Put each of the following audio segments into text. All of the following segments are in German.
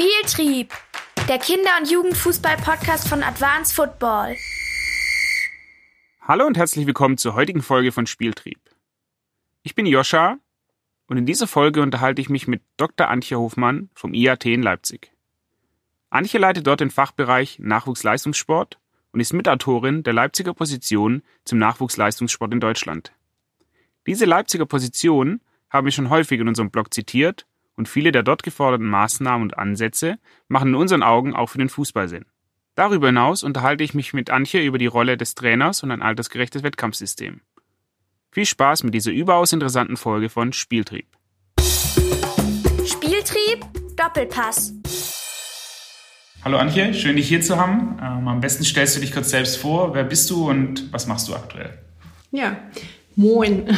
Spieltrieb, der Kinder- und Jugendfußball-Podcast von Advanced Football. Hallo und herzlich willkommen zur heutigen Folge von Spieltrieb. Ich bin Joscha und in dieser Folge unterhalte ich mich mit Dr. Antje Hofmann vom IAT in Leipzig. Antje leitet dort den Fachbereich Nachwuchsleistungssport und ist Mitautorin der Leipziger Position zum Nachwuchsleistungssport in Deutschland. Diese Leipziger Position haben wir schon häufig in unserem Blog zitiert und viele der dort geforderten Maßnahmen und Ansätze machen in unseren Augen auch für den Fußball Sinn. Darüber hinaus unterhalte ich mich mit Antje über die Rolle des Trainers und ein altersgerechtes Wettkampfsystem. Viel Spaß mit dieser überaus interessanten Folge von Spieltrieb. Spieltrieb Doppelpass. Hallo Antje, schön dich hier zu haben. Ähm, am besten stellst du dich kurz selbst vor. Wer bist du und was machst du aktuell? Ja, Moin.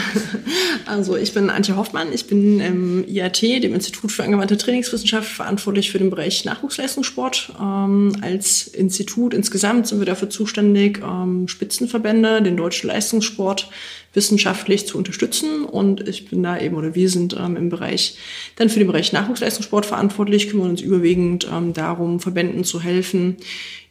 Also ich bin Antje Hoffmann. Ich bin im IAT, dem Institut für angewandte Trainingswissenschaft, verantwortlich für den Bereich Nachwuchsleistungssport. Ähm, als Institut insgesamt sind wir dafür zuständig, ähm, Spitzenverbände, den deutschen Leistungssport wissenschaftlich zu unterstützen. Und ich bin da eben, oder wir sind ähm, im Bereich, dann für den Bereich Nachwuchsleistungssport verantwortlich, kümmern uns überwiegend ähm, darum, Verbänden zu helfen,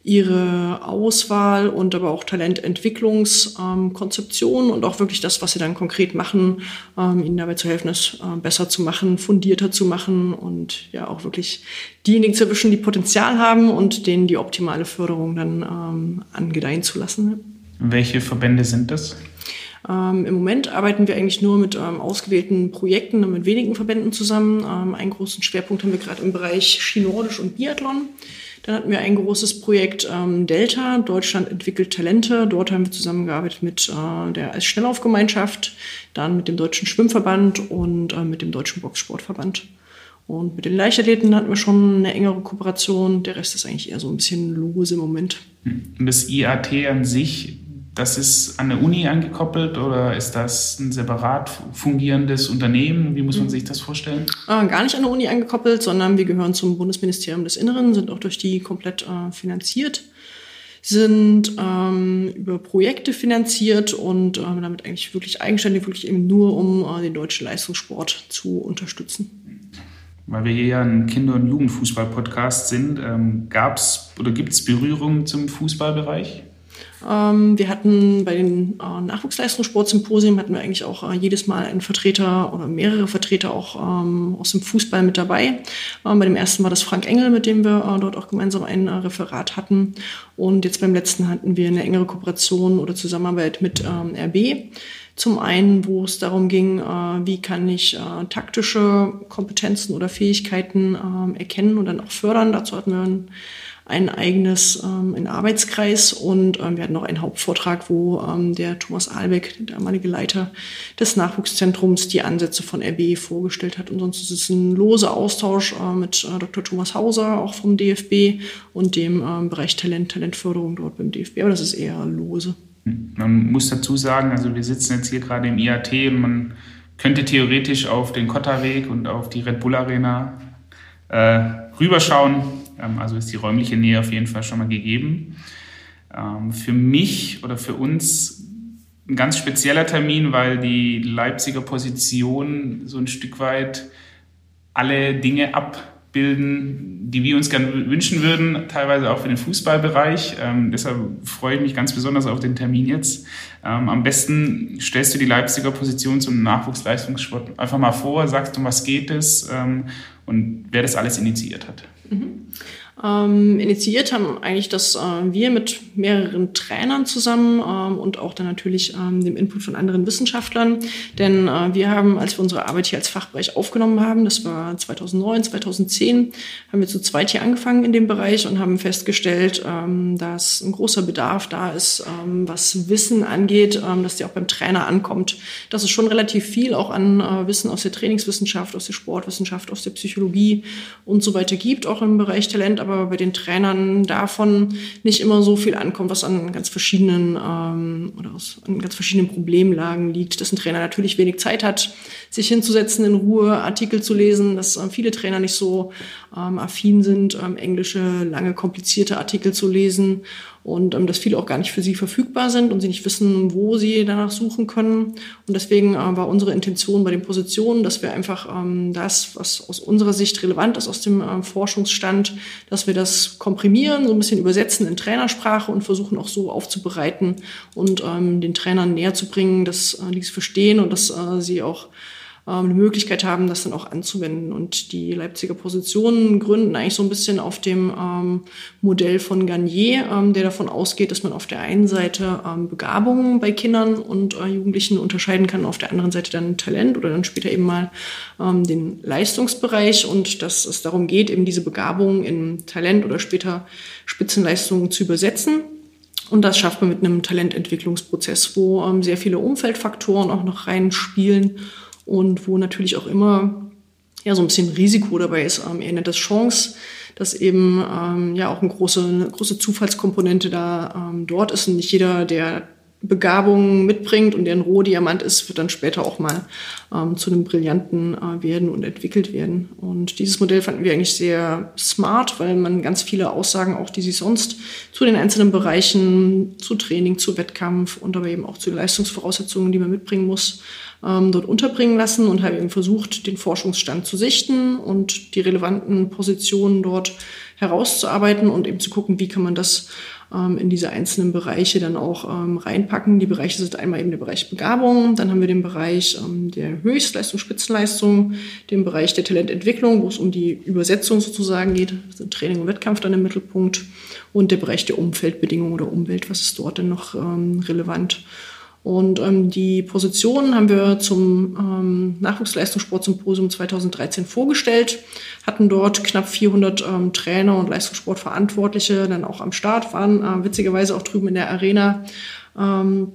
ihre Auswahl und aber auch Talententwicklungskonzeption ähm, und auch wirklich das, was sie dann konkret machen, ähm, ihnen dabei zu helfen, es äh, besser zu machen, fundierter zu machen und ja auch wirklich diejenigen zu erwischen, die Potenzial haben und denen die optimale Förderung dann ähm, angedeihen zu lassen. Welche Verbände sind das? Ähm, Im Moment arbeiten wir eigentlich nur mit ähm, ausgewählten Projekten und mit wenigen Verbänden zusammen. Ähm, einen großen Schwerpunkt haben wir gerade im Bereich Skinordisch und Biathlon. Dann hatten wir ein großes Projekt ähm, Delta, Deutschland entwickelt Talente. Dort haben wir zusammengearbeitet mit äh, der Schnelllaufgemeinschaft, dann mit dem Deutschen Schwimmverband und äh, mit dem Deutschen Boxsportverband. Und mit den Leichtathleten hatten wir schon eine engere Kooperation. Der Rest ist eigentlich eher so ein bisschen lose im Moment. Und das IAT an sich, das ist an der Uni angekoppelt oder ist das ein separat fungierendes Unternehmen? Wie muss man mhm. sich das vorstellen? Äh, gar nicht an der Uni angekoppelt, sondern wir gehören zum Bundesministerium des Inneren, sind auch durch die komplett äh, finanziert, sind ähm, über Projekte finanziert und äh, damit eigentlich wirklich eigenständig, wirklich eben nur um den deutschen Leistungssport zu unterstützen. Weil wir hier ja ein Kinder- und Jugendfußball-Podcast sind, ähm, gab es oder gibt es Berührungen zum Fußballbereich? Ähm, wir hatten bei den äh, Nachwuchsleistungssportsymposien hatten wir eigentlich auch äh, jedes Mal einen Vertreter oder mehrere Vertreter auch ähm, aus dem Fußball mit dabei. Ähm, bei dem ersten war das Frank Engel, mit dem wir äh, dort auch gemeinsam ein äh, Referat hatten. Und jetzt beim letzten hatten wir eine engere Kooperation oder Zusammenarbeit mit RB. Zum einen, wo es darum ging, wie kann ich taktische Kompetenzen oder Fähigkeiten äh, erkennen und dann auch fördern. Dazu hatten wir ein ein eigenes ähm, ein Arbeitskreis und ähm, wir hatten noch einen Hauptvortrag, wo ähm, der Thomas Albeck, der damalige Leiter des Nachwuchszentrums, die Ansätze von RB vorgestellt hat. Und sonst ist es ein loser Austausch äh, mit äh, Dr. Thomas Hauser, auch vom DFB und dem ähm, Bereich Talent, Talentförderung dort beim DFB. Aber das ist eher lose. Man muss dazu sagen, also wir sitzen jetzt hier gerade im IAT man könnte theoretisch auf den Kotterweg und auf die Red Bull Arena äh, rüberschauen also ist die räumliche Nähe auf jeden Fall schon mal gegeben. Ähm, für mich oder für uns ein ganz spezieller Termin, weil die Leipziger Position so ein Stück weit alle Dinge abbilden, die wir uns gerne wünschen würden, teilweise auch für den Fußballbereich. Ähm, deshalb freue ich mich ganz besonders auf den Termin jetzt. Ähm, am besten stellst du die Leipziger Position zum Nachwuchsleistungssport einfach mal vor, sagst, um was geht es ähm, und wer das alles initiiert hat. Mhm. Ähm, initiiert haben eigentlich das äh, wir mit mehreren Trainern zusammen ähm, und auch dann natürlich ähm, dem Input von anderen Wissenschaftlern. Denn äh, wir haben, als wir unsere Arbeit hier als Fachbereich aufgenommen haben, das war 2009, 2010, haben wir zu zweit hier angefangen in dem Bereich und haben festgestellt, ähm, dass ein großer Bedarf da ist, ähm, was Wissen angeht, ähm, dass die auch beim Trainer ankommt. Das ist schon relativ viel auch an äh, Wissen aus der Trainingswissenschaft, aus der Sportwissenschaft, aus der Psychologie und so weiter gibt, auch im Bereich Talent aber bei den Trainern davon nicht immer so viel ankommt, was an ganz verschiedenen ähm, oder aus, an ganz verschiedenen Problemlagen liegt, dass ein Trainer natürlich wenig Zeit hat, sich hinzusetzen, in Ruhe Artikel zu lesen, dass äh, viele Trainer nicht so ähm, affin sind, ähm, englische, lange, komplizierte Artikel zu lesen und ähm, dass viele auch gar nicht für sie verfügbar sind und sie nicht wissen, wo sie danach suchen können. Und deswegen äh, war unsere Intention bei den Positionen, dass wir einfach ähm, das, was aus unserer Sicht relevant ist aus dem ähm, Forschungsstand, dass wir das komprimieren, so ein bisschen übersetzen in Trainersprache und versuchen auch so aufzubereiten und ähm, den Trainern näher zu bringen, dass äh, die es verstehen und dass äh, sie auch eine Möglichkeit haben, das dann auch anzuwenden. Und die Leipziger Positionen gründen eigentlich so ein bisschen auf dem ähm, Modell von Garnier, ähm, der davon ausgeht, dass man auf der einen Seite ähm, Begabungen bei Kindern und äh, Jugendlichen unterscheiden kann, auf der anderen Seite dann Talent oder dann später eben mal ähm, den Leistungsbereich und dass es darum geht, eben diese Begabungen in Talent oder später Spitzenleistungen zu übersetzen. Und das schafft man mit einem Talententwicklungsprozess, wo ähm, sehr viele Umfeldfaktoren auch noch reinspielen und wo natürlich auch immer ja so ein bisschen Risiko dabei ist. Ähm, er das Chance, dass eben ähm, ja auch eine große, eine große Zufallskomponente da ähm, dort ist und nicht jeder, der Begabung mitbringt und der ein Rohdiamant ist, wird dann später auch mal ähm, zu einem brillanten äh, werden und entwickelt werden. Und dieses Modell fanden wir eigentlich sehr smart, weil man ganz viele Aussagen, auch die sie sonst zu den einzelnen Bereichen, zu Training, zu Wettkampf und aber eben auch zu Leistungsvoraussetzungen, die man mitbringen muss, ähm, dort unterbringen lassen und haben eben versucht, den Forschungsstand zu sichten und die relevanten Positionen dort herauszuarbeiten und eben zu gucken, wie kann man das ähm, in diese einzelnen Bereiche dann auch ähm, reinpacken. Die Bereiche sind einmal eben der Bereich Begabung, dann haben wir den Bereich ähm, der Höchstleistung, Spitzenleistung, den Bereich der Talententwicklung, wo es um die Übersetzung sozusagen geht, also Training und Wettkampf dann im Mittelpunkt und der Bereich der Umfeldbedingungen oder Umwelt, was ist dort denn noch ähm, relevant. Und ähm, die Positionen haben wir zum ähm, Nachwuchsleistungssportsymposium 2013 vorgestellt, hatten dort knapp 400 ähm, Trainer und Leistungssportverantwortliche dann auch am Start, waren äh, witzigerweise auch drüben in der Arena ähm,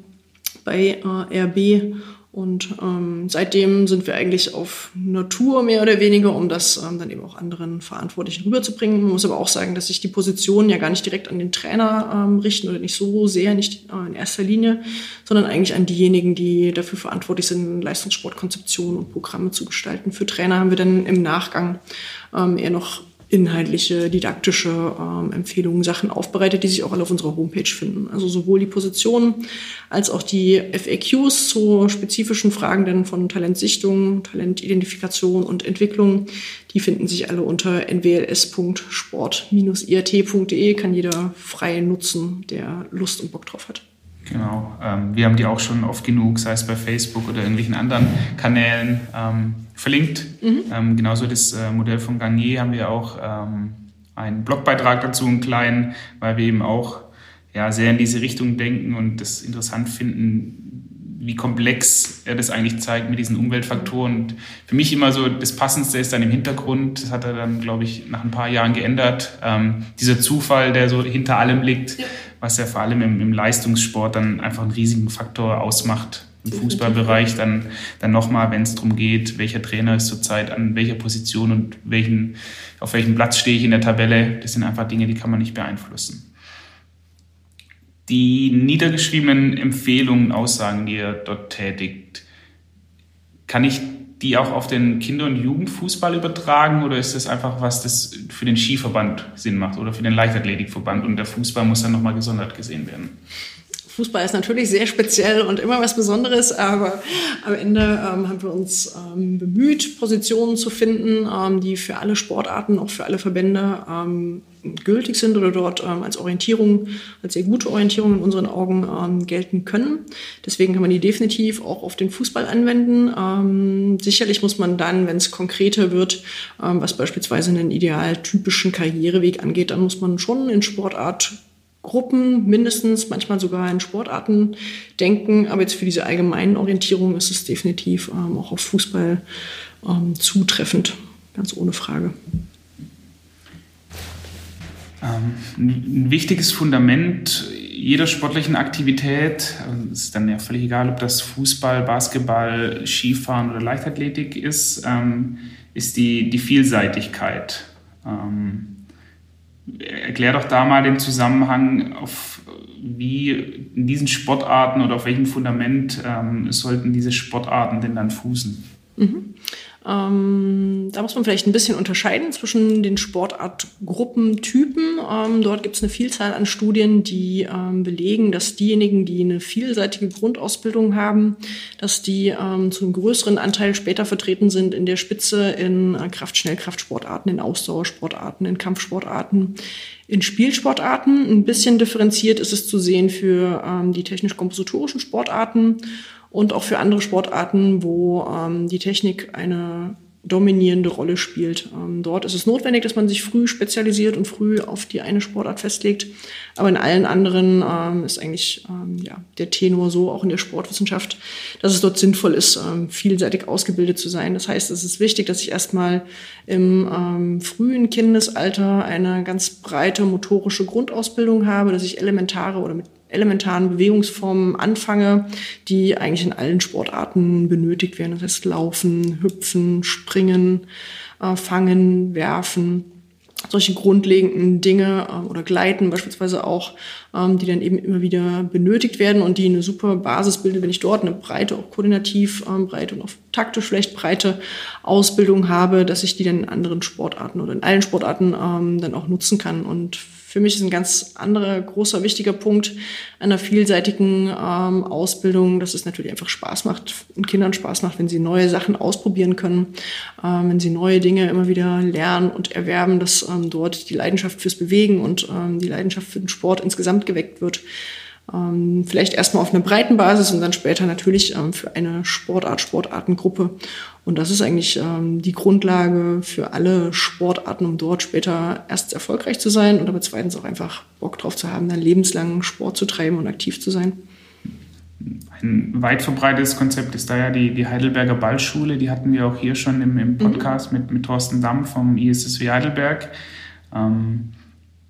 bei äh, RB und ähm, seitdem sind wir eigentlich auf Natur mehr oder weniger, um das ähm, dann eben auch anderen Verantwortlichen rüberzubringen. Man muss aber auch sagen, dass sich die Positionen ja gar nicht direkt an den Trainer ähm, richten oder nicht so sehr, nicht äh, in erster Linie, sondern eigentlich an diejenigen, die dafür verantwortlich sind, Leistungssportkonzeptionen und Programme zu gestalten. Für Trainer haben wir dann im Nachgang ähm, eher noch inhaltliche, didaktische ähm, Empfehlungen, Sachen aufbereitet, die sich auch alle auf unserer Homepage finden. Also sowohl die Positionen als auch die FAQs zu spezifischen Fragen denn von Talentsichtung, Talentidentifikation und Entwicklung, die finden sich alle unter nwls.sport-irt.de, kann jeder frei nutzen, der Lust und Bock drauf hat. Genau. Ähm, wir haben die auch schon oft genug, sei es bei Facebook oder irgendwelchen anderen Kanälen, ähm, verlinkt. Mhm. Ähm, genauso das äh, Modell von Garnier haben wir auch ähm, einen Blogbeitrag dazu, einen kleinen, weil wir eben auch ja, sehr in diese Richtung denken und das interessant finden, wie komplex er das eigentlich zeigt mit diesen Umweltfaktoren. Und für mich immer so das Passendste ist dann im Hintergrund, das hat er dann, glaube ich, nach ein paar Jahren geändert, ähm, dieser Zufall, der so hinter allem liegt. Ja was ja vor allem im, im Leistungssport dann einfach einen riesigen Faktor ausmacht. Im Fußballbereich dann, dann nochmal, wenn es darum geht, welcher Trainer ist zurzeit an welcher Position und welchen, auf welchem Platz stehe ich in der Tabelle. Das sind einfach Dinge, die kann man nicht beeinflussen. Die niedergeschriebenen Empfehlungen, Aussagen, die ihr dort tätigt, kann ich die auch auf den Kinder- und Jugendfußball übertragen oder ist das einfach was, das für den Skiverband Sinn macht oder für den Leichtathletikverband und der Fußball muss dann nochmal gesondert gesehen werden? Fußball ist natürlich sehr speziell und immer was Besonderes, aber am Ende ähm, haben wir uns ähm, bemüht, Positionen zu finden, ähm, die für alle Sportarten, auch für alle Verbände ähm, gültig sind oder dort ähm, als Orientierung, als sehr gute Orientierung in unseren Augen ähm, gelten können. Deswegen kann man die definitiv auch auf den Fußball anwenden. sicherlich muss man dann, wenn es konkreter wird, was beispielsweise einen idealtypischen Karriereweg angeht, dann muss man schon in Sportart Gruppen mindestens, manchmal sogar in Sportarten denken. Aber jetzt für diese allgemeinen Orientierung ist es definitiv ähm, auch auf Fußball ähm, zutreffend, ganz ohne Frage. Ähm, ein wichtiges Fundament jeder sportlichen Aktivität, also ist dann ja völlig egal, ob das Fußball, Basketball, Skifahren oder Leichtathletik ist, ähm, ist die, die Vielseitigkeit. Ähm, erklär doch da mal den Zusammenhang, auf wie in diesen Sportarten oder auf welchem Fundament ähm, sollten diese Sportarten denn dann fußen? Mhm. Ähm, da muss man vielleicht ein bisschen unterscheiden zwischen den Sportartgruppentypen. Ähm, dort gibt es eine Vielzahl an Studien, die ähm, belegen, dass diejenigen, die eine vielseitige Grundausbildung haben, dass die ähm, zu einem größeren Anteil später vertreten sind in der Spitze in äh, Kraft-Schnellkraftsportarten, in Ausdauersportarten, in Kampfsportarten, in Spielsportarten. Ein bisschen differenziert ist es zu sehen für ähm, die technisch-kompositorischen Sportarten und auch für andere Sportarten, wo ähm, die Technik eine dominierende Rolle spielt. Ähm, dort ist es notwendig, dass man sich früh spezialisiert und früh auf die eine Sportart festlegt. Aber in allen anderen ähm, ist eigentlich ähm, ja, der Tenor so, auch in der Sportwissenschaft, dass es dort sinnvoll ist, ähm, vielseitig ausgebildet zu sein. Das heißt, es ist wichtig, dass ich erstmal im ähm, frühen Kindesalter eine ganz breite motorische Grundausbildung habe, dass ich elementare oder mit elementaren Bewegungsformen anfange, die eigentlich in allen Sportarten benötigt werden. Das heißt Laufen, Hüpfen, Springen, äh, Fangen, Werfen. Solche grundlegenden Dinge äh, oder Gleiten beispielsweise auch, ähm, die dann eben immer wieder benötigt werden und die eine super Basis bilden, wenn ich dort eine breite, auch koordinativ ähm, breite und auch taktisch vielleicht breite Ausbildung habe, dass ich die dann in anderen Sportarten oder in allen Sportarten ähm, dann auch nutzen kann. Und für mich ist ein ganz anderer großer wichtiger Punkt einer vielseitigen ähm, Ausbildung, dass es natürlich einfach Spaß macht und Kindern Spaß macht, wenn sie neue Sachen ausprobieren können, ähm, wenn sie neue Dinge immer wieder lernen und erwerben, dass ähm, dort die Leidenschaft fürs Bewegen und ähm, die Leidenschaft für den Sport insgesamt geweckt wird. Ähm, vielleicht erstmal auf einer breiten Basis und dann später natürlich ähm, für eine Sportart, Sportartengruppe. Und das ist eigentlich ähm, die Grundlage für alle Sportarten, um dort später erst erfolgreich zu sein und aber zweitens auch einfach Bock drauf zu haben, dann lebenslang Sport zu treiben und aktiv zu sein. Ein weit verbreitetes Konzept ist da ja die, die Heidelberger Ballschule. Die hatten wir auch hier schon im, im mhm. Podcast mhm. mit, mit Thorsten Damm vom ISSW Heidelberg. Ähm,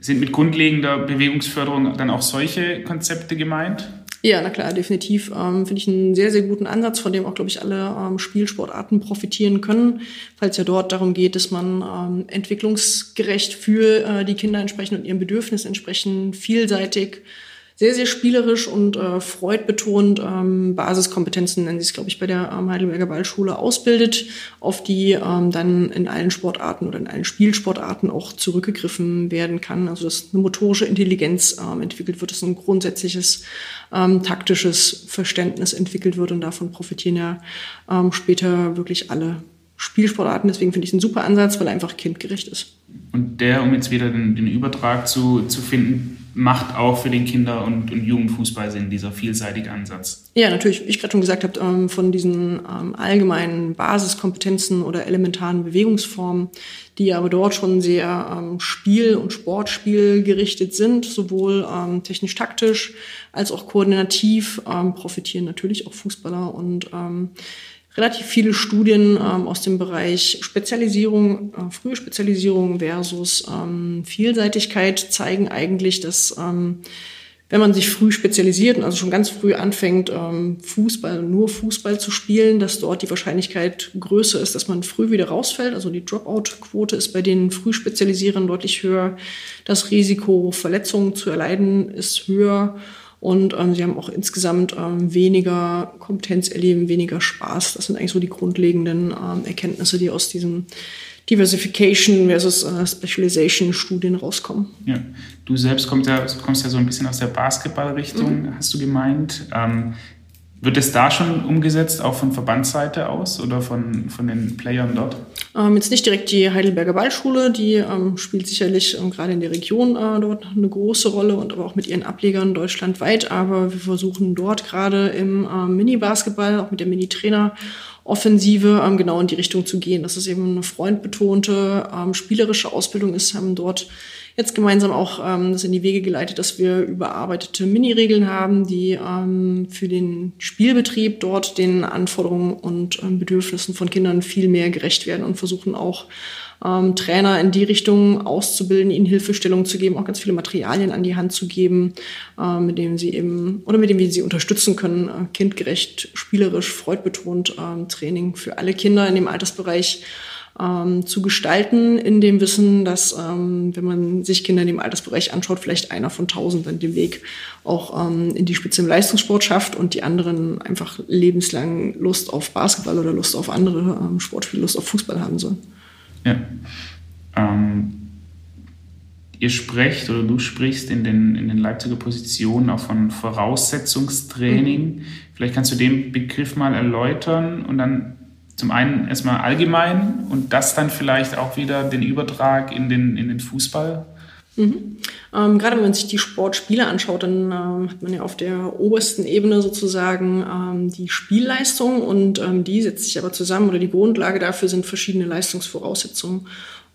sind mit grundlegender Bewegungsförderung dann auch solche Konzepte gemeint? Ja, na klar, definitiv. Ähm, Finde ich einen sehr, sehr guten Ansatz, von dem auch, glaube ich, alle ähm, Spielsportarten profitieren können, falls ja dort darum geht, dass man ähm, entwicklungsgerecht für äh, die Kinder entsprechend und ihren Bedürfnissen entsprechend vielseitig sehr, sehr spielerisch und äh, freudbetont ähm, Basiskompetenzen, nennen sie es, glaube ich, bei der ähm, Heidelberger Ballschule ausbildet, auf die ähm, dann in allen Sportarten oder in allen Spielsportarten auch zurückgegriffen werden kann. Also dass eine motorische Intelligenz ähm, entwickelt wird, dass ein grundsätzliches ähm, taktisches Verständnis entwickelt wird und davon profitieren ja ähm, später wirklich alle Spielsportarten. Deswegen finde ich es ein super Ansatz, weil er einfach kindgerecht ist. Und der, um jetzt wieder den, den Übertrag zu, zu finden, macht auch für den Kinder- und, und Jugendfußball Sinn, dieser vielseitige Ansatz. Ja, natürlich, wie ich gerade schon gesagt habe, ähm, von diesen ähm, allgemeinen Basiskompetenzen oder elementaren Bewegungsformen, die aber dort schon sehr ähm, Spiel- und Sportspiel gerichtet sind, sowohl ähm, technisch-taktisch als auch koordinativ, ähm, profitieren natürlich auch Fußballer und ähm, relativ viele Studien ähm, aus dem Bereich Spezialisierung, äh, frühe Spezialisierung versus ähm, Vielseitigkeit zeigen eigentlich, dass ähm, wenn man sich früh spezialisiert und also schon ganz früh anfängt, ähm, Fußball, nur Fußball zu spielen, dass dort die Wahrscheinlichkeit größer ist, dass man früh wieder rausfällt. Also die Dropout-Quote ist bei den Frühspezialisieren deutlich höher. Das Risiko, Verletzungen zu erleiden, ist höher. Und ähm, sie haben auch insgesamt ähm, weniger Kompetenz erleben, weniger Spaß. Das sind eigentlich so die grundlegenden ähm, Erkenntnisse, die aus diesen Diversification versus äh, Specialization Studien rauskommen. Ja, du selbst kommst ja, kommst ja so ein bisschen aus der Basketballrichtung, mhm. hast du gemeint. Ähm, wird es da schon umgesetzt, auch von Verbandsseite aus oder von, von den Playern dort? Ähm, jetzt nicht direkt die Heidelberger Ballschule, die ähm, spielt sicherlich ähm, gerade in der Region äh, dort eine große Rolle und aber auch mit ihren Ablegern deutschlandweit. Aber wir versuchen dort gerade im äh, Mini-Basketball, auch mit der Mini-Trainer, Offensive ähm, genau in die Richtung zu gehen, dass es eben eine freundbetonte, ähm, spielerische Ausbildung ist, haben dort jetzt gemeinsam auch ähm, das in die Wege geleitet, dass wir überarbeitete Mini-Regeln haben, die ähm, für den Spielbetrieb dort den Anforderungen und ähm, Bedürfnissen von Kindern viel mehr gerecht werden und versuchen auch ähm, Trainer in die Richtung auszubilden, ihnen Hilfestellung zu geben, auch ganz viele Materialien an die Hand zu geben, äh, mit denen sie eben oder mit denen wir sie unterstützen können, äh, kindgerecht, spielerisch, freudbetont äh, Training für alle Kinder in dem Altersbereich ähm, zu gestalten, in dem Wissen, dass ähm, wenn man sich Kinder in dem Altersbereich anschaut, vielleicht einer von tausend dann den Weg auch ähm, in die Spitze im Leistungssport schafft und die anderen einfach lebenslang Lust auf Basketball oder Lust auf andere ähm, Sportspiele, Lust auf Fußball haben sollen. Ja. Ähm, ihr sprecht oder du sprichst in den, in den Leipziger Positionen auch von Voraussetzungstraining. Mhm. Vielleicht kannst du den Begriff mal erläutern und dann zum einen erstmal allgemein und das dann vielleicht auch wieder den Übertrag in den, in den Fußball. Mhm. Ähm, gerade wenn man sich die Sportspiele anschaut, dann ähm, hat man ja auf der obersten Ebene sozusagen ähm, die Spielleistung und ähm, die setzt sich aber zusammen oder die Grundlage dafür sind verschiedene Leistungsvoraussetzungen.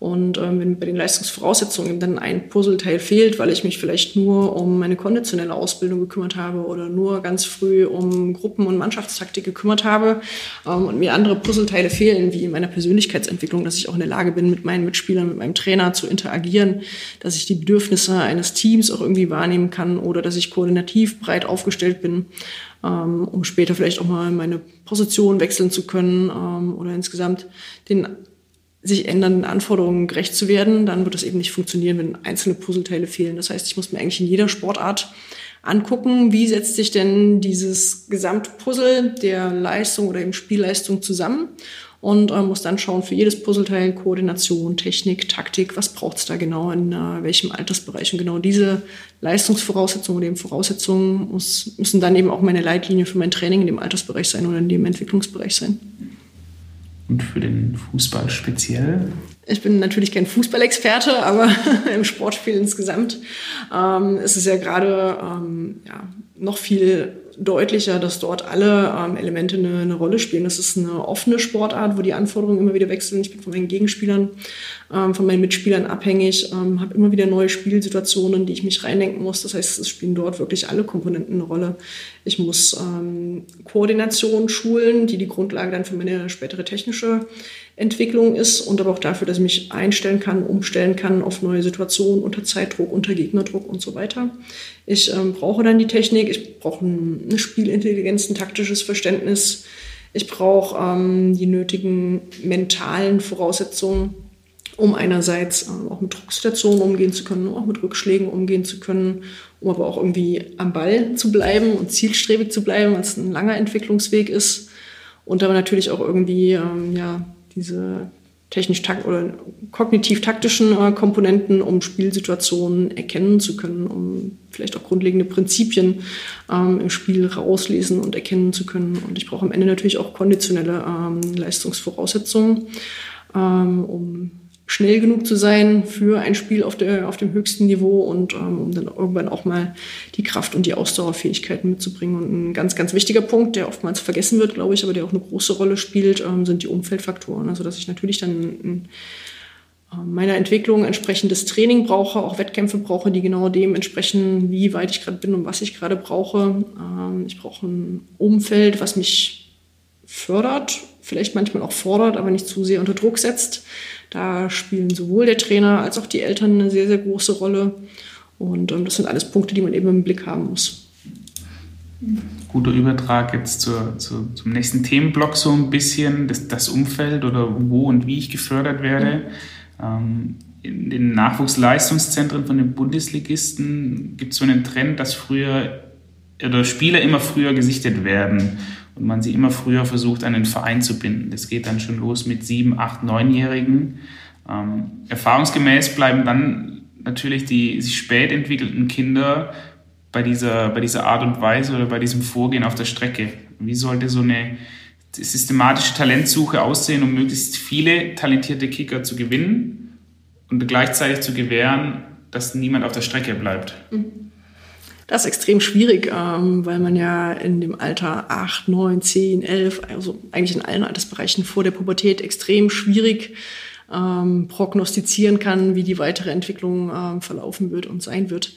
Und ähm, wenn bei den Leistungsvoraussetzungen dann ein Puzzleteil fehlt, weil ich mich vielleicht nur um meine konditionelle Ausbildung gekümmert habe oder nur ganz früh um Gruppen- und Mannschaftstaktik gekümmert habe ähm, und mir andere Puzzleteile fehlen, wie in meiner Persönlichkeitsentwicklung, dass ich auch in der Lage bin, mit meinen Mitspielern, mit meinem Trainer zu interagieren, dass ich die Bedürfnisse eines Teams auch irgendwie wahrnehmen kann oder dass ich koordinativ breit aufgestellt bin, ähm, um später vielleicht auch mal meine Position wechseln zu können ähm, oder insgesamt den sich ändernden Anforderungen gerecht zu werden, dann wird es eben nicht funktionieren, wenn einzelne Puzzleteile fehlen. Das heißt, ich muss mir eigentlich in jeder Sportart angucken, wie setzt sich denn dieses Gesamtpuzzle der Leistung oder eben Spielleistung zusammen und äh, muss dann schauen für jedes Puzzleteil Koordination, Technik, Taktik, was braucht es da genau, in äh, welchem Altersbereich. Und genau diese Leistungsvoraussetzungen oder eben Voraussetzungen muss, müssen dann eben auch meine Leitlinie für mein Training in dem Altersbereich sein oder in dem Entwicklungsbereich sein und für den Fußball speziell? Ich bin natürlich kein Fußballexperte, aber im Sportspiel insgesamt ähm, ist es ja gerade ähm, ja, noch viel deutlicher, dass dort alle ähm, Elemente eine, eine, Rolle spielen. Das ist eine offene Sportart, wo die Anforderungen immer wieder wechseln. Ich bin von meinen Gegenspielern, ähm, von meinen Mitspielern abhängig, ähm, habe immer wieder neue Spielsituationen, die ich mich reindenken muss. Das heißt, es spielen dort wirklich alle Komponenten eine Rolle. Ich muss ähm, Koordination schulen, die die Grundlage dann für meine spätere technische Entwicklung ist und aber auch dafür, dass ich mich einstellen kann, umstellen kann auf neue Situationen unter Zeitdruck, unter Gegnerdruck und so weiter. Ich ähm, brauche dann die Technik, ich brauche eine Spielintelligenz, ein taktisches Verständnis, ich brauche ähm, die nötigen mentalen Voraussetzungen, um einerseits ähm, auch mit Drucksituationen umgehen zu können, auch mit Rückschlägen umgehen zu können, um aber auch irgendwie am Ball zu bleiben und zielstrebig zu bleiben, es ein langer Entwicklungsweg ist. Und aber natürlich auch irgendwie ähm, ja, diese technisch oder kognitiv-taktischen äh, Komponenten, um Spielsituationen erkennen zu können, um vielleicht auch grundlegende Prinzipien ähm, im Spiel rauslesen und erkennen zu können. Und ich brauche am Ende natürlich auch konditionelle ähm, Leistungsvoraussetzungen, ähm, um schnell genug zu sein für ein Spiel auf, der, auf dem höchsten Niveau und ähm, um dann irgendwann auch mal die Kraft und die Ausdauerfähigkeiten mitzubringen. Und ein ganz, ganz wichtiger Punkt, der oftmals vergessen wird, glaube ich, aber der auch eine große Rolle spielt, ähm, sind die Umfeldfaktoren. Also dass ich natürlich dann in, ähm, meiner Entwicklung entsprechendes Training brauche, auch Wettkämpfe brauche, die genau dem entsprechen, wie weit ich gerade bin und was ich gerade brauche. Ähm, ich brauche ein Umfeld, was mich fördert, vielleicht manchmal auch fordert, aber nicht zu sehr unter Druck setzt da spielen sowohl der Trainer als auch die Eltern eine sehr, sehr große Rolle. Und ähm, das sind alles Punkte, die man eben im Blick haben muss. Guter Übertrag jetzt zur, zur, zum nächsten Themenblock so ein bisschen, das, das, Umfeld oder wo und wie ich gefördert werde. Ähm, in den Nachwuchsleistungszentren von den Bundesligisten gibt es so einen Trend, dass früher oder Spieler immer früher gesichtet werden und man sie immer früher versucht, an Verein zu binden. Das geht dann schon los mit sieben, acht, neunjährigen. Ähm, erfahrungsgemäß bleiben dann natürlich die sich spät entwickelten Kinder bei dieser, bei dieser Art und Weise oder bei diesem Vorgehen auf der Strecke. Wie sollte so eine systematische Talentsuche aussehen, um möglichst viele talentierte Kicker zu gewinnen und gleichzeitig zu gewähren, dass niemand auf der Strecke bleibt? Mhm. Das ist extrem schwierig, ähm, weil man ja in dem Alter 8, 9, 10, 11, also eigentlich in allen Altersbereichen vor der Pubertät extrem schwierig ähm, prognostizieren kann, wie die weitere Entwicklung ähm, verlaufen wird und sein wird.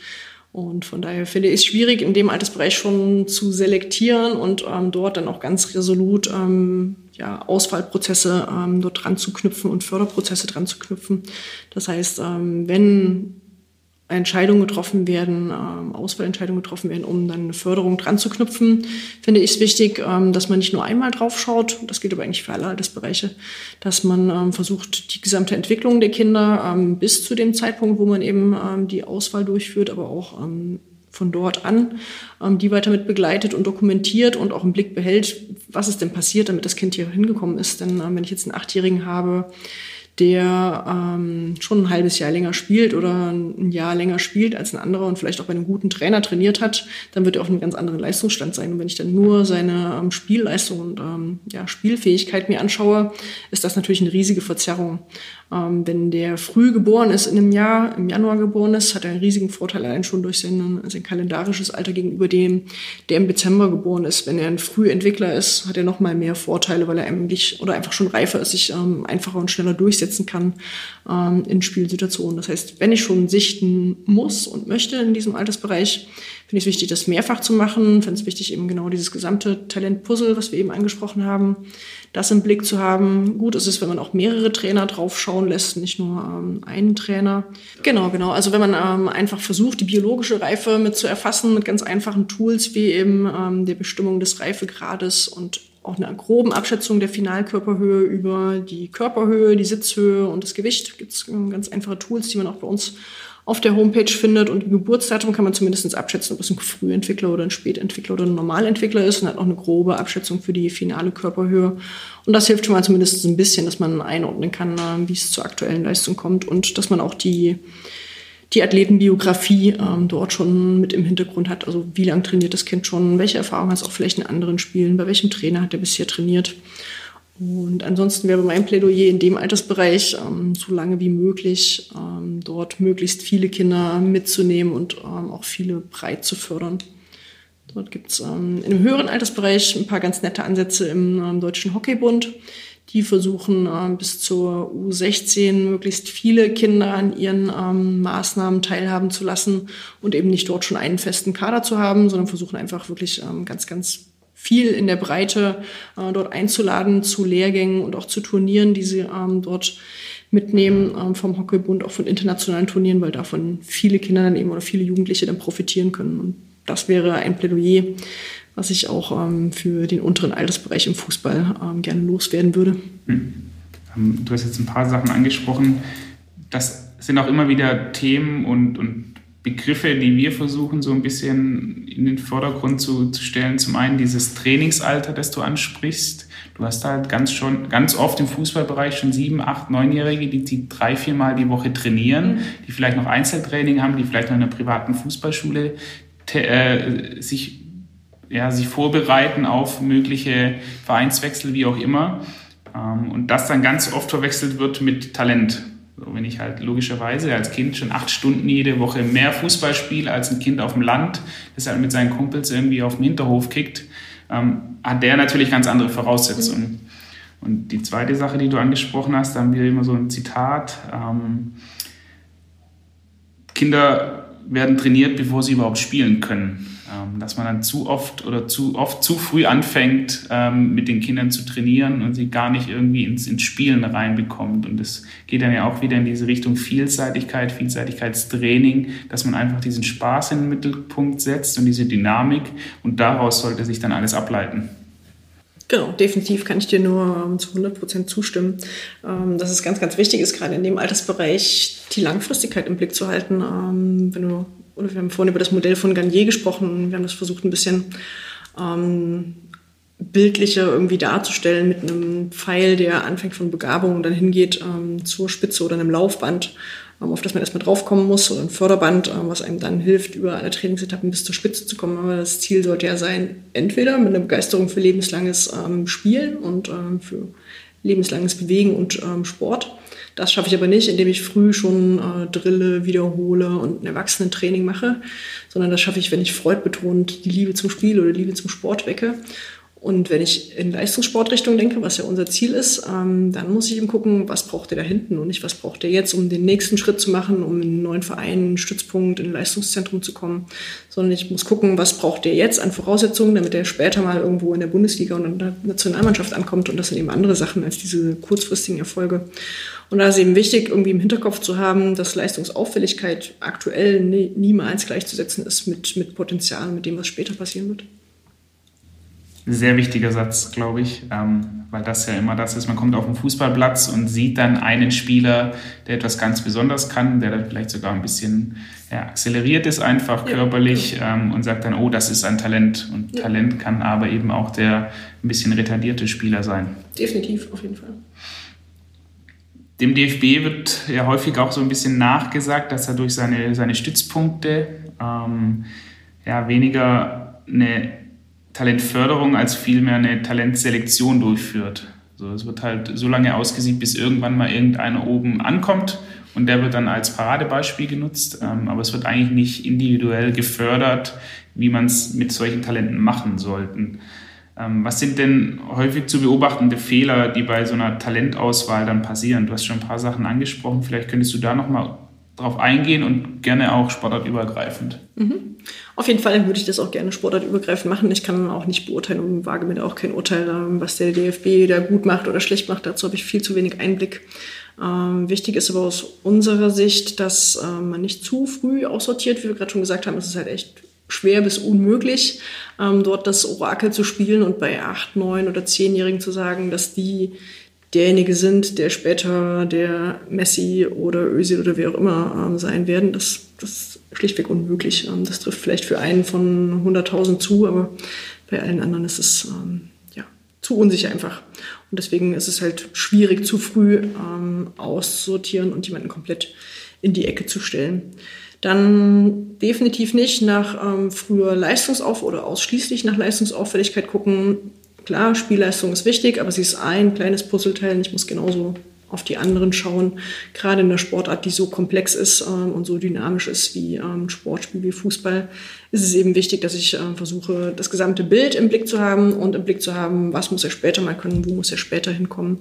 Und von daher finde ich es schwierig, in dem Altersbereich schon zu selektieren und ähm, dort dann auch ganz resolut ähm, ja, Auswahlprozesse ähm, dort dran zu knüpfen und Förderprozesse dran zu knüpfen. Das heißt, ähm, wenn Entscheidungen getroffen werden, ähm, Auswahlentscheidungen getroffen werden, um dann eine Förderung dran zu knüpfen, finde ich es wichtig, ähm, dass man nicht nur einmal drauf schaut, das gilt aber eigentlich für alle Altersbereiche, dass man ähm, versucht, die gesamte Entwicklung der Kinder bis zu dem Zeitpunkt, wo man eben die Auswahl durchführt, aber auch von dort an, die weiter mit begleitet und dokumentiert und auch im Blick behält, was ist denn passiert, damit das Kind hier hingekommen ist. Denn wenn ich jetzt einen Achtjährigen habe, der ähm, schon ein halbes Jahr länger spielt oder ein Jahr länger spielt als ein anderer und vielleicht auch bei einem guten Trainer trainiert hat, dann wird er auf einem ganz anderen Leistungsstand sein. Und wenn ich dann nur seine ähm, Spielleistung und ähm, ja, Spielfähigkeit mir anschaue, ist das natürlich eine riesige Verzerrung. Ähm, wenn der früh geboren ist, in einem Jahr, im Januar geboren ist, hat er einen riesigen Vorteil allein schon durch sein, sein kalendarisches Alter gegenüber dem, der im Dezember geboren ist. Wenn er ein Frühentwickler ist, hat er noch mal mehr Vorteile, weil er eigentlich oder einfach schon reifer ist, sich ähm, einfacher und schneller durchsetzen kann ähm, in Spielsituationen. Das heißt, wenn ich schon sichten muss und möchte in diesem Altersbereich, finde ich es wichtig, das mehrfach zu machen. Finde es wichtig, eben genau dieses gesamte Talentpuzzle, was wir eben angesprochen haben, das im Blick zu haben. Gut ist es, wenn man auch mehrere Trainer draufschauen lässt, nicht nur ähm, einen Trainer. Genau, genau. Also wenn man ähm, einfach versucht, die biologische Reife mit zu erfassen, mit ganz einfachen Tools wie eben ähm, der Bestimmung des Reifegrades und auch einer groben Abschätzung der Finalkörperhöhe über die Körperhöhe, die Sitzhöhe und das Gewicht. Gibt es ähm, ganz einfache Tools, die man auch bei uns auf der Homepage findet. Und im Geburtsdatum kann man zumindest abschätzen, ob es ein Frühentwickler oder ein Spätentwickler oder ein Normalentwickler ist und hat auch eine grobe Abschätzung für die finale Körperhöhe. Und das hilft schon mal zumindest ein bisschen, dass man einordnen kann, äh, wie es zur aktuellen Leistung kommt und dass man auch die, die Athletenbiografie ähm, dort schon mit im Hintergrund hat. Also wie lange trainiert das Kind schon, welche Erfahrungen hat es auch vielleicht in anderen Spielen, bei welchem Trainer hat er bisher trainiert. Und ansonsten wäre mein Plädoyer in dem Altersbereich, ähm, so lange wie möglich, ähm, dort möglichst viele Kinder mitzunehmen und ähm, auch viele breit zu fördern. Dort gibt es ähm, in einem höheren Altersbereich ein paar ganz nette Ansätze im ähm, Deutschen Hockeybund. Die versuchen ähm, bis zur U16 möglichst viele Kinder an ihren Maßnahmen teilhaben zu lassen und eben nicht dort schon einen festen Kader zu haben, sondern versuchen einfach wirklich ganz, ganz viel in der Breite äh, dort einzuladen zu Lehrgängen und auch zu Turnieren, die sie ähm, dort mitnehmen ähm, vom Hockeybund, auch von internationalen Turnieren, weil davon viele Kinder dann eben oder viele Jugendliche dann profitieren können. Und das wäre ein Plädoyer, was ich auch ähm, für den unteren Altersbereich im Fußball ähm, gerne loswerden würde. Hm. Ähm, du hast jetzt ein paar Sachen angesprochen. Das sind auch immer wieder Themen und, und Begriffe, die wir versuchen so ein bisschen in den Vordergrund zu, zu, stellen. Zum einen dieses Trainingsalter, das du ansprichst. Du hast halt ganz schon, ganz oft im Fußballbereich schon sieben, acht, neunjährige, die, die drei, viermal die Woche trainieren, mhm. die vielleicht noch Einzeltraining haben, die vielleicht noch in einer privaten Fußballschule äh, sich, ja, sich vorbereiten auf mögliche Vereinswechsel, wie auch immer. Ähm, und das dann ganz oft verwechselt wird mit Talent. So, wenn ich halt logischerweise als Kind schon acht Stunden jede Woche mehr Fußball spiele als ein Kind auf dem Land, das halt mit seinen Kumpels irgendwie auf dem Hinterhof kickt, ähm, hat der natürlich ganz andere Voraussetzungen. Und die zweite Sache, die du angesprochen hast, da haben wir immer so ein Zitat. Ähm, Kinder werden trainiert, bevor sie überhaupt spielen können. Ähm, dass man dann zu oft oder zu oft zu früh anfängt, ähm, mit den Kindern zu trainieren und sie gar nicht irgendwie ins, ins Spielen reinbekommt. Und das geht dann ja auch wieder in diese Richtung Vielseitigkeit, Vielseitigkeitstraining, dass man einfach diesen Spaß in den Mittelpunkt setzt und diese Dynamik und daraus sollte sich dann alles ableiten. Genau, definitiv kann ich dir nur ähm, zu 100 Prozent zustimmen. Dass es ganz, ganz wichtig ist, gerade in dem Altersbereich die Langfristigkeit im Blick zu halten. Wenn du oder wir haben vorhin über das Modell von Garnier gesprochen. Wir haben das versucht, ein bisschen ähm, bildlicher irgendwie darzustellen mit einem Pfeil, der anfängt von Begabung und dann hingeht ähm, zur Spitze oder einem Laufband, ähm, auf das man erstmal draufkommen muss, oder ein Förderband, ähm, was einem dann hilft, über alle Trainingsetappen bis zur Spitze zu kommen. Aber das Ziel sollte ja sein, entweder mit einer Begeisterung für lebenslanges ähm, Spielen und ähm, für lebenslanges Bewegen und ähm, Sport das schaffe ich aber nicht, indem ich früh schon äh, drille, wiederhole und ein Erwachsenentraining mache, sondern das schaffe ich, wenn ich freudbetont die Liebe zum Spiel oder die Liebe zum Sport wecke. Und wenn ich in Leistungssportrichtung denke, was ja unser Ziel ist, ähm, dann muss ich eben gucken, was braucht der da hinten und nicht, was braucht der jetzt, um den nächsten Schritt zu machen, um in einen neuen Verein, einen Stützpunkt, in ein Leistungszentrum zu kommen. Sondern ich muss gucken, was braucht der jetzt an Voraussetzungen, damit er später mal irgendwo in der Bundesliga und in der Nationalmannschaft ankommt. Und das sind eben andere Sachen als diese kurzfristigen Erfolge. Und da ist eben wichtig, irgendwie im Hinterkopf zu haben, dass Leistungsauffälligkeit aktuell nie, niemals gleichzusetzen ist mit, mit Potenzial, mit dem, was später passieren wird sehr wichtiger Satz, glaube ich, ähm, weil das ja immer das ist, man kommt auf den Fußballplatz und sieht dann einen Spieler, der etwas ganz Besonderes kann, der dann vielleicht sogar ein bisschen ja, akzeleriert ist, einfach ja, körperlich ja. Ähm, und sagt dann, oh, das ist ein Talent. Und Talent kann aber eben auch der ein bisschen retardierte Spieler sein. Definitiv, auf jeden Fall. Dem DFB wird ja häufig auch so ein bisschen nachgesagt, dass er durch seine, seine Stützpunkte ähm, ja, weniger eine Talentförderung als vielmehr eine Talentselektion durchführt. So, es wird halt so lange ausgesiebt, bis irgendwann mal irgendeiner oben ankommt und der wird dann als Paradebeispiel genutzt. Ähm, aber es wird eigentlich nicht individuell gefördert, wie man es mit solchen Talenten machen sollte. Ähm, was sind denn häufig zu beobachtende Fehler, die bei so einer Talentauswahl dann passieren? Du hast schon ein paar Sachen angesprochen. Vielleicht könntest du da nochmal drauf eingehen und gerne auch sportartübergreifend. Mhm. Auf jeden Fall würde ich das auch gerne sportartübergreifend machen. Ich kann auch nicht beurteilen und wage mir auch kein Urteil, was der DFB da gut macht oder schlecht macht. Dazu habe ich viel zu wenig Einblick. Ähm, wichtig ist aber aus unserer Sicht, dass äh, man nicht zu früh aussortiert. Wie wir gerade schon gesagt haben, es ist halt echt schwer bis unmöglich, ähm, dort das Orakel zu spielen und bei acht, neun oder zehnjährigen zu sagen, dass die derjenige sind, der später der Messi oder Özil oder wer auch immer ähm, sein werden. Das, das ist schlichtweg unmöglich. Ähm, das trifft vielleicht für einen von 100.000 zu, aber bei allen anderen ist es ähm, ja, zu unsicher einfach. Und deswegen ist es halt schwierig, zu früh ähm, auszusortieren und jemanden komplett in die Ecke zu stellen. Dann definitiv nicht nach ähm, früher Leistungsauf oder ausschließlich nach Leistungsauffälligkeit gucken. Klar, Spielleistung ist wichtig, aber sie ist ein kleines Puzzleteil. Ich muss genauso auf die anderen schauen. Gerade in der Sportart, die so komplex ist ähm, und so dynamisch ist wie ähm, Sportspiel, wie Fußball, ist es eben wichtig, dass ich ähm, versuche, das gesamte Bild im Blick zu haben und im Blick zu haben, was muss er später mal können, wo muss er später hinkommen.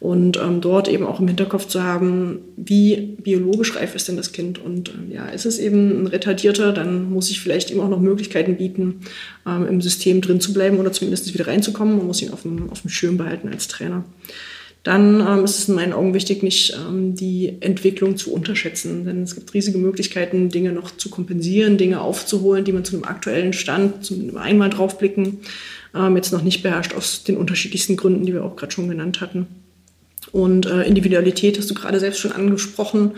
Und ähm, dort eben auch im Hinterkopf zu haben, wie biologisch reif ist denn das Kind. Und ähm, ja, ist es eben ein Retardierter, dann muss ich vielleicht ihm auch noch Möglichkeiten bieten, ähm, im System drin zu bleiben oder zumindest wieder reinzukommen. Man muss ihn auf dem, auf dem Schirm behalten als Trainer dann ähm, ist es in meinen Augen wichtig, nicht ähm, die Entwicklung zu unterschätzen. Denn es gibt riesige Möglichkeiten, Dinge noch zu kompensieren, Dinge aufzuholen, die man zu einem aktuellen Stand, zu einmal draufblicken, ähm, jetzt noch nicht beherrscht, aus den unterschiedlichsten Gründen, die wir auch gerade schon genannt hatten. Und äh, Individualität hast du gerade selbst schon angesprochen.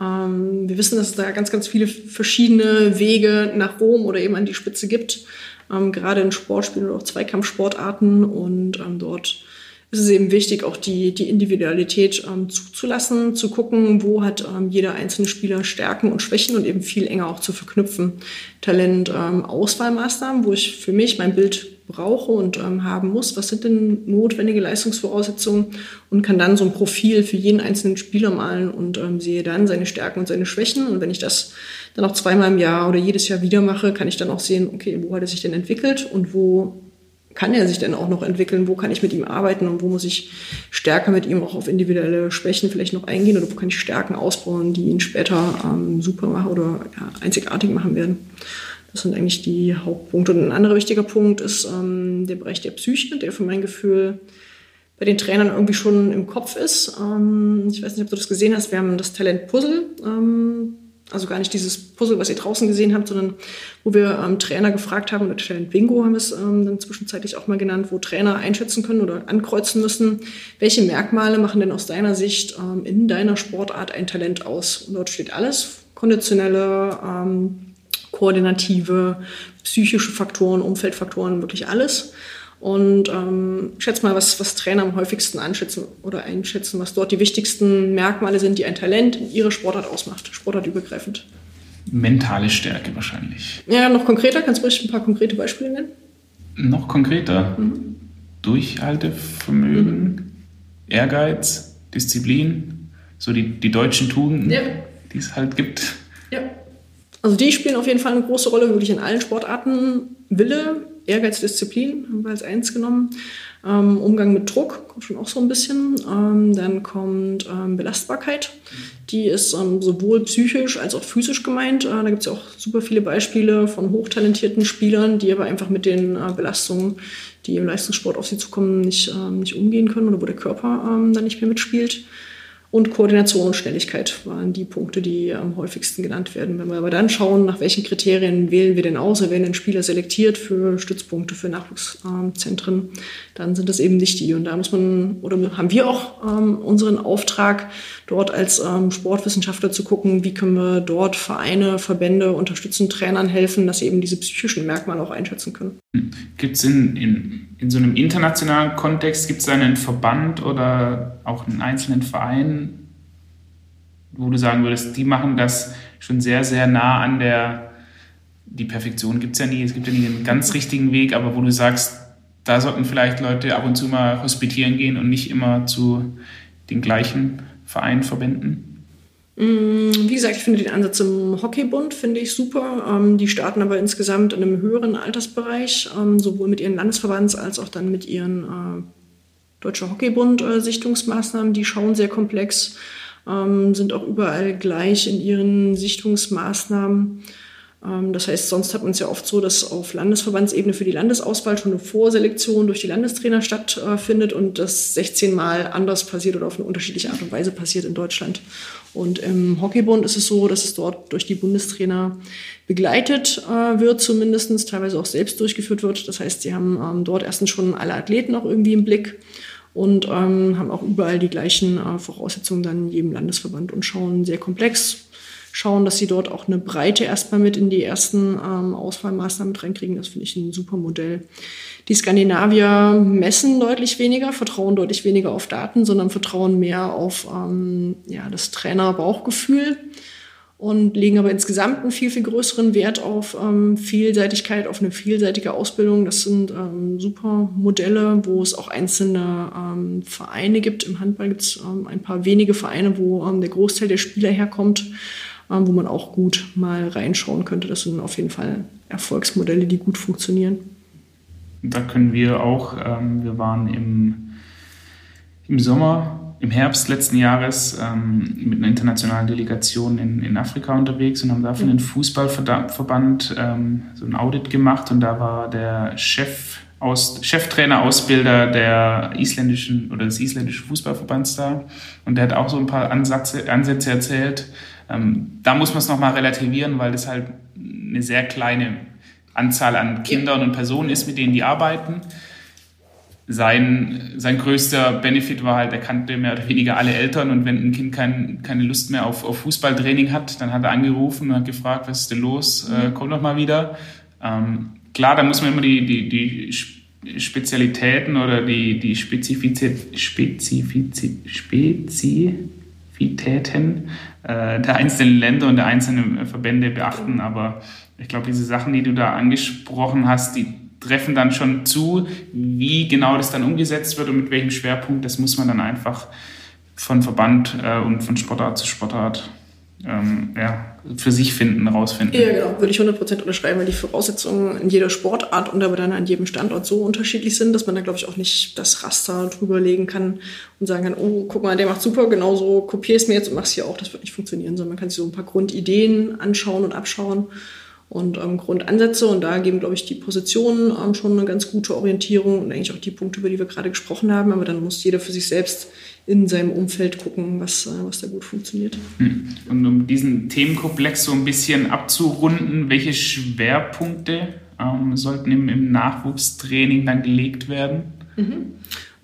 Ähm, wir wissen, dass es da ganz, ganz viele verschiedene Wege nach Rom oder eben an die Spitze gibt, ähm, gerade in Sportspielen oder auch Zweikampfsportarten und ähm, dort ist es eben wichtig, auch die, die Individualität ähm, zuzulassen, zu gucken, wo hat ähm, jeder einzelne Spieler Stärken und Schwächen und eben viel enger auch zu verknüpfen. Talent, ähm, Auswahlmaßnahmen, wo ich für mich mein Bild brauche und ähm, haben muss. Was sind denn notwendige Leistungsvoraussetzungen? Und kann dann so ein Profil für jeden einzelnen Spieler malen und ähm, sehe dann seine Stärken und seine Schwächen. Und wenn ich das dann auch zweimal im Jahr oder jedes Jahr wieder mache, kann ich dann auch sehen, okay, wo hat er sich denn entwickelt und wo kann er sich denn auch noch entwickeln? Wo kann ich mit ihm arbeiten und wo muss ich stärker mit ihm auch auf individuelle Schwächen vielleicht noch eingehen oder wo kann ich Stärken ausbauen, die ihn später ähm, super machen oder ja, einzigartig machen werden? Das sind eigentlich die Hauptpunkte. Und ein anderer wichtiger Punkt ist ähm, der Bereich der Psyche, der für mein Gefühl bei den Trainern irgendwie schon im Kopf ist. Ähm, ich weiß nicht, ob du das gesehen hast. Wir haben das Talent Puzzle ähm, also gar nicht dieses Puzzle, was ihr draußen gesehen habt, sondern wo wir ähm, Trainer gefragt haben, oder Talent Bingo haben wir es ähm, dann zwischenzeitlich auch mal genannt, wo Trainer einschätzen können oder ankreuzen müssen, welche Merkmale machen denn aus deiner Sicht ähm, in deiner Sportart ein Talent aus? Und dort steht alles, konditionelle, ähm, koordinative, psychische Faktoren, Umfeldfaktoren, wirklich alles. Und ähm, schätze mal, was, was Trainer am häufigsten anschätzen oder einschätzen, was dort die wichtigsten Merkmale sind, die ein Talent in ihrer Sportart ausmacht, sportartübergreifend. Mentale Stärke wahrscheinlich. Ja, noch konkreter, kannst du ruhig ein paar konkrete Beispiele nennen? Noch konkreter? Mhm. Durchhaltevermögen, mhm. Ehrgeiz, Disziplin, so die, die deutschen Tugenden, ja. die es halt gibt. Ja. Also die spielen auf jeden Fall eine große Rolle, wirklich in allen Sportarten. Wille, Ehrgeiz, Disziplin haben wir als eins genommen. Ähm, Umgang mit Druck kommt schon auch so ein bisschen. Ähm, dann kommt ähm, Belastbarkeit. Die ist ähm, sowohl psychisch als auch physisch gemeint. Äh, da gibt es ja auch super viele Beispiele von hochtalentierten Spielern, die aber einfach mit den äh, Belastungen, die im Leistungssport auf sie zukommen, nicht, ähm, nicht umgehen können oder wo der Körper ähm, dann nicht mehr mitspielt. Und Koordination und Schnelligkeit waren die Punkte, die am häufigsten genannt werden. Wenn wir aber dann schauen, nach welchen Kriterien wählen wir denn aus, oder werden denn Spieler selektiert für Stützpunkte, für Nachwuchszentren, dann sind das eben nicht die. Und da muss man, oder haben wir auch ähm, unseren Auftrag, dort als ähm, Sportwissenschaftler zu gucken, wie können wir dort Vereine, Verbände unterstützen, Trainern helfen, dass sie eben diese psychischen Merkmale auch einschätzen können. Gibt es in, in, in so einem internationalen Kontext, gibt es einen Verband oder auch einen einzelnen Verein, wo du sagen würdest, die machen das schon sehr, sehr nah an der, die Perfektion gibt es ja nie, es gibt ja nie den ganz richtigen Weg, aber wo du sagst, da sollten vielleicht Leute ab und zu mal hospitieren gehen und nicht immer zu den gleichen Vereinen verbinden? Mm, wie gesagt, ich finde den Ansatz im Hockeybund finde ich super. Ähm, die starten aber insgesamt in einem höheren Altersbereich, ähm, sowohl mit ihren Landesverbands als auch dann mit ihren äh, Deutscher Hockeybund äh, Sichtungsmaßnahmen. Die schauen sehr komplex, ähm, sind auch überall gleich in ihren Sichtungsmaßnahmen. Ähm, das heißt, sonst hat man es ja oft so, dass auf Landesverbandsebene für die Landesauswahl schon eine Vorselektion durch die Landestrainer stattfindet und das 16 Mal anders passiert oder auf eine unterschiedliche Art und Weise passiert in Deutschland. Und im Hockeybund ist es so, dass es dort durch die Bundestrainer begleitet äh, wird, zumindest teilweise auch selbst durchgeführt wird. Das heißt, sie haben ähm, dort erstens schon alle Athleten auch irgendwie im Blick und ähm, haben auch überall die gleichen äh, Voraussetzungen dann in jedem Landesverband und schauen sehr komplex schauen, dass sie dort auch eine Breite erstmal mit in die ersten ähm, Auswahlmaßnahmen mit reinkriegen. Das finde ich ein super Modell. Die Skandinavier messen deutlich weniger, vertrauen deutlich weniger auf Daten, sondern vertrauen mehr auf ähm, ja, das Trainer-Bauchgefühl und legen aber insgesamt einen viel, viel größeren Wert auf ähm, Vielseitigkeit, auf eine vielseitige Ausbildung. Das sind ähm, super Modelle, wo es auch einzelne ähm, Vereine gibt. Im Handball gibt es ähm, ein paar wenige Vereine, wo ähm, der Großteil der Spieler herkommt wo man auch gut mal reinschauen könnte. Das sind auf jeden Fall Erfolgsmodelle, die gut funktionieren. Da können wir auch, ähm, wir waren im, im Sommer, im Herbst letzten Jahres ähm, mit einer internationalen Delegation in, in Afrika unterwegs und haben da für den Fußballverband ähm, so ein Audit gemacht und da war der Chef aus, Cheftrainer, Ausbilder der isländischen oder des isländischen Fußballverbands da und der hat auch so ein paar Ansätze, Ansätze erzählt, ähm, da muss man es nochmal relativieren, weil das halt eine sehr kleine Anzahl an Kindern und Personen ist, mit denen die arbeiten. Sein, sein größter Benefit war halt, er kannte mehr oder weniger alle Eltern und wenn ein Kind kein, keine Lust mehr auf, auf Fußballtraining hat, dann hat er angerufen und hat gefragt, was ist denn los, äh, komm doch mal wieder. Ähm, klar, da muss man immer die, die, die Spezialitäten oder die, die Spezifizität, Spezifizität, Spezifitäten der einzelnen Länder und der einzelnen Verbände beachten. Aber ich glaube, diese Sachen, die du da angesprochen hast, die treffen dann schon zu. Wie genau das dann umgesetzt wird und mit welchem Schwerpunkt, das muss man dann einfach von Verband äh, und von Sportart zu Sportart ähm, ja, für sich finden, rausfinden. Ja, genau, würde ich 100% unterschreiben, weil die Voraussetzungen in jeder Sportart und aber dann an jedem Standort so unterschiedlich sind, dass man da, glaube ich, auch nicht das Raster drüber legen kann und sagen kann, oh, guck mal, der macht super, genauso kopier es mir jetzt und mach's hier auch. Das wird nicht funktionieren, sondern man kann sich so ein paar Grundideen anschauen und abschauen und ähm, Grundansätze. Und da geben, glaube ich, die Positionen ähm, schon eine ganz gute Orientierung und eigentlich auch die Punkte, über die wir gerade gesprochen haben. Aber dann muss jeder für sich selbst in seinem Umfeld gucken, was, äh, was da gut funktioniert. Hm. Und um diesen Themenkomplex so ein bisschen abzurunden, welche Schwerpunkte ähm, sollten im, im, Nachwuchstraining dann gelegt werden? Mhm.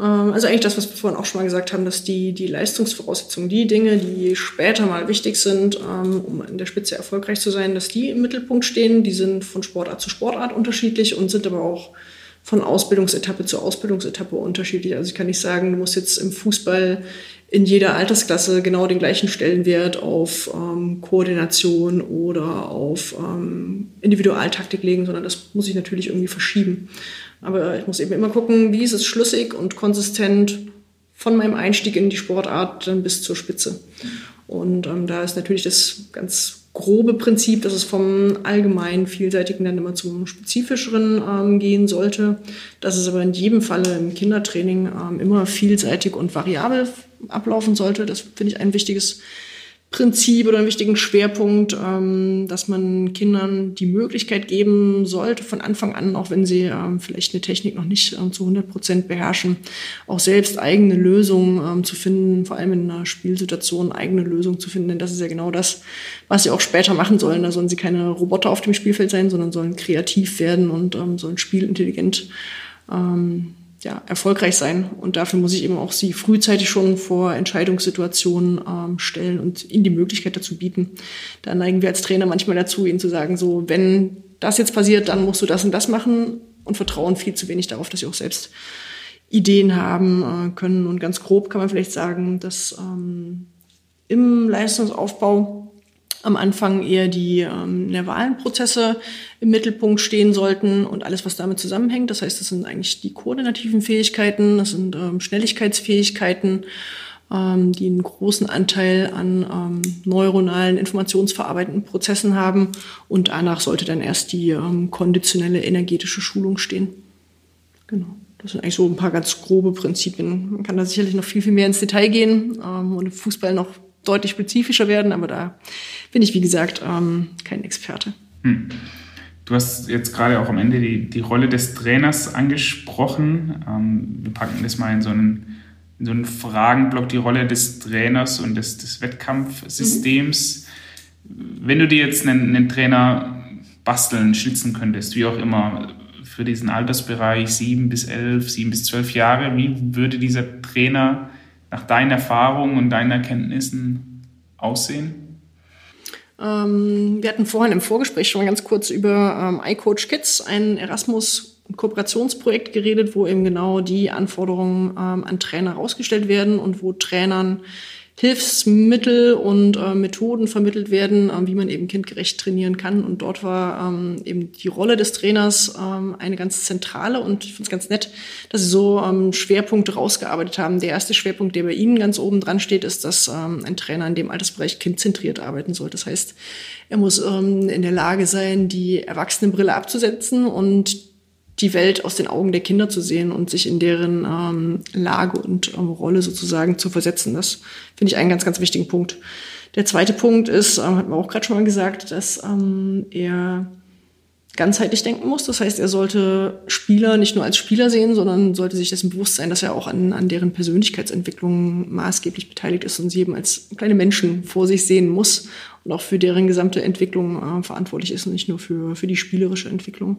Ähm, also eigentlich das, was wir vorhin auch schon mal gesagt haben, dass die, die Leistungsvoraussetzungen, die Dinge, die später mal wichtig sind, ähm, um in der Spitze erfolgreich zu sein, dass die im Mittelpunkt stehen. Die sind von Sportart zu Sportart unterschiedlich und sind aber auch von Ausbildungsetappe zu Ausbildungsetappe unterschiedlich. Also ich kann nicht sagen, du musst jetzt im Fußball in jeder Altersklasse genau den gleichen Stellenwert auf ähm, Koordination oder auf ähm, Individualtaktik legen, sondern das muss ich natürlich irgendwie verschieben. Aber ich muss eben immer gucken, wie ist es schlüssig und konsistent von meinem Einstieg in die Sportart dann bis zur Spitze. Und ähm, da ist natürlich das ganz grobe Prinzip, dass es vom allgemeinen vielseitigen dann immer zum spezifischeren ähm, gehen sollte. Dass es aber in jedem Falle im Kindertraining ähm, immer vielseitig und variabel ablaufen sollte. Das finde ich ein wichtiges Prinzip oder einen wichtigen Schwerpunkt, ähm, dass man Kindern die Möglichkeit geben sollte, von Anfang an, auch wenn sie ähm, vielleicht eine Technik noch nicht ähm, zu 100 Prozent beherrschen, auch selbst eigene Lösungen ähm, zu finden, vor allem in einer Spielsituation eigene Lösungen zu finden. Denn das ist ja genau das, was sie auch später machen sollen. Da sollen sie keine Roboter auf dem Spielfeld sein, sondern sollen spielintelligent werden und ähm, sollen spielintelligent ähm, ja, erfolgreich sein. Und dafür muss ich eben auch sie frühzeitig schon vor Entscheidungssituationen ähm, stellen und ihnen die Möglichkeit dazu bieten. Da neigen wir als Trainer manchmal dazu, ihnen zu sagen, so, wenn das jetzt passiert, dann musst du das und das machen und vertrauen viel zu wenig darauf, dass sie auch selbst Ideen haben äh, können. Und ganz grob kann man vielleicht sagen, dass ähm, im Leistungsaufbau am Anfang eher die ähm, nervalen Prozesse im Mittelpunkt stehen sollten und alles, was damit zusammenhängt. Das heißt, das sind eigentlich die koordinativen Fähigkeiten, das sind ähm, Schnelligkeitsfähigkeiten, ähm, die einen großen Anteil an ähm, neuronalen, informationsverarbeitenden Prozessen haben. Und danach sollte dann erst die ähm, konditionelle energetische Schulung stehen. Genau. Das sind eigentlich so ein paar ganz grobe Prinzipien. Man kann da sicherlich noch viel, viel mehr ins Detail gehen ähm, und im Fußball noch deutlich spezifischer werden, aber da bin ich, wie gesagt, ähm, kein Experte. Hm. Du hast jetzt gerade auch am Ende die, die Rolle des Trainers angesprochen. Ähm, wir packen das mal in so einen, in so einen Fragenblock, die Rolle des Trainers und des, des Wettkampfsystems. Mhm. Wenn du dir jetzt einen, einen Trainer basteln, schützen könntest, wie auch immer, für diesen Altersbereich sieben bis elf, sieben bis zwölf Jahre, wie würde dieser Trainer nach deinen Erfahrungen und deinen Erkenntnissen aussehen? Ähm, wir hatten vorhin im Vorgespräch schon mal ganz kurz über ähm, iCoach Kids, ein Erasmus Kooperationsprojekt geredet, wo eben genau die Anforderungen ähm, an Trainer herausgestellt werden und wo Trainern Hilfsmittel und äh, Methoden vermittelt werden, äh, wie man eben kindgerecht trainieren kann. Und dort war ähm, eben die Rolle des Trainers ähm, eine ganz zentrale und ich finde es ganz nett, dass sie so ähm, Schwerpunkte rausgearbeitet haben. Der erste Schwerpunkt, der bei Ihnen ganz oben dran steht, ist, dass ähm, ein Trainer in dem Altersbereich kindzentriert arbeiten soll. Das heißt, er muss ähm, in der Lage sein, die Erwachsenenbrille abzusetzen und die Welt aus den Augen der Kinder zu sehen und sich in deren ähm, Lage und ähm, Rolle sozusagen zu versetzen. Das finde ich einen ganz, ganz wichtigen Punkt. Der zweite Punkt ist, ähm, hat man auch gerade schon mal gesagt, dass ähm, er ganzheitlich denken muss. Das heißt, er sollte Spieler nicht nur als Spieler sehen, sondern sollte sich dessen bewusst sein, dass er auch an, an deren Persönlichkeitsentwicklung maßgeblich beteiligt ist und sie eben als kleine Menschen vor sich sehen muss und auch für deren gesamte Entwicklung äh, verantwortlich ist und nicht nur für, für die spielerische Entwicklung.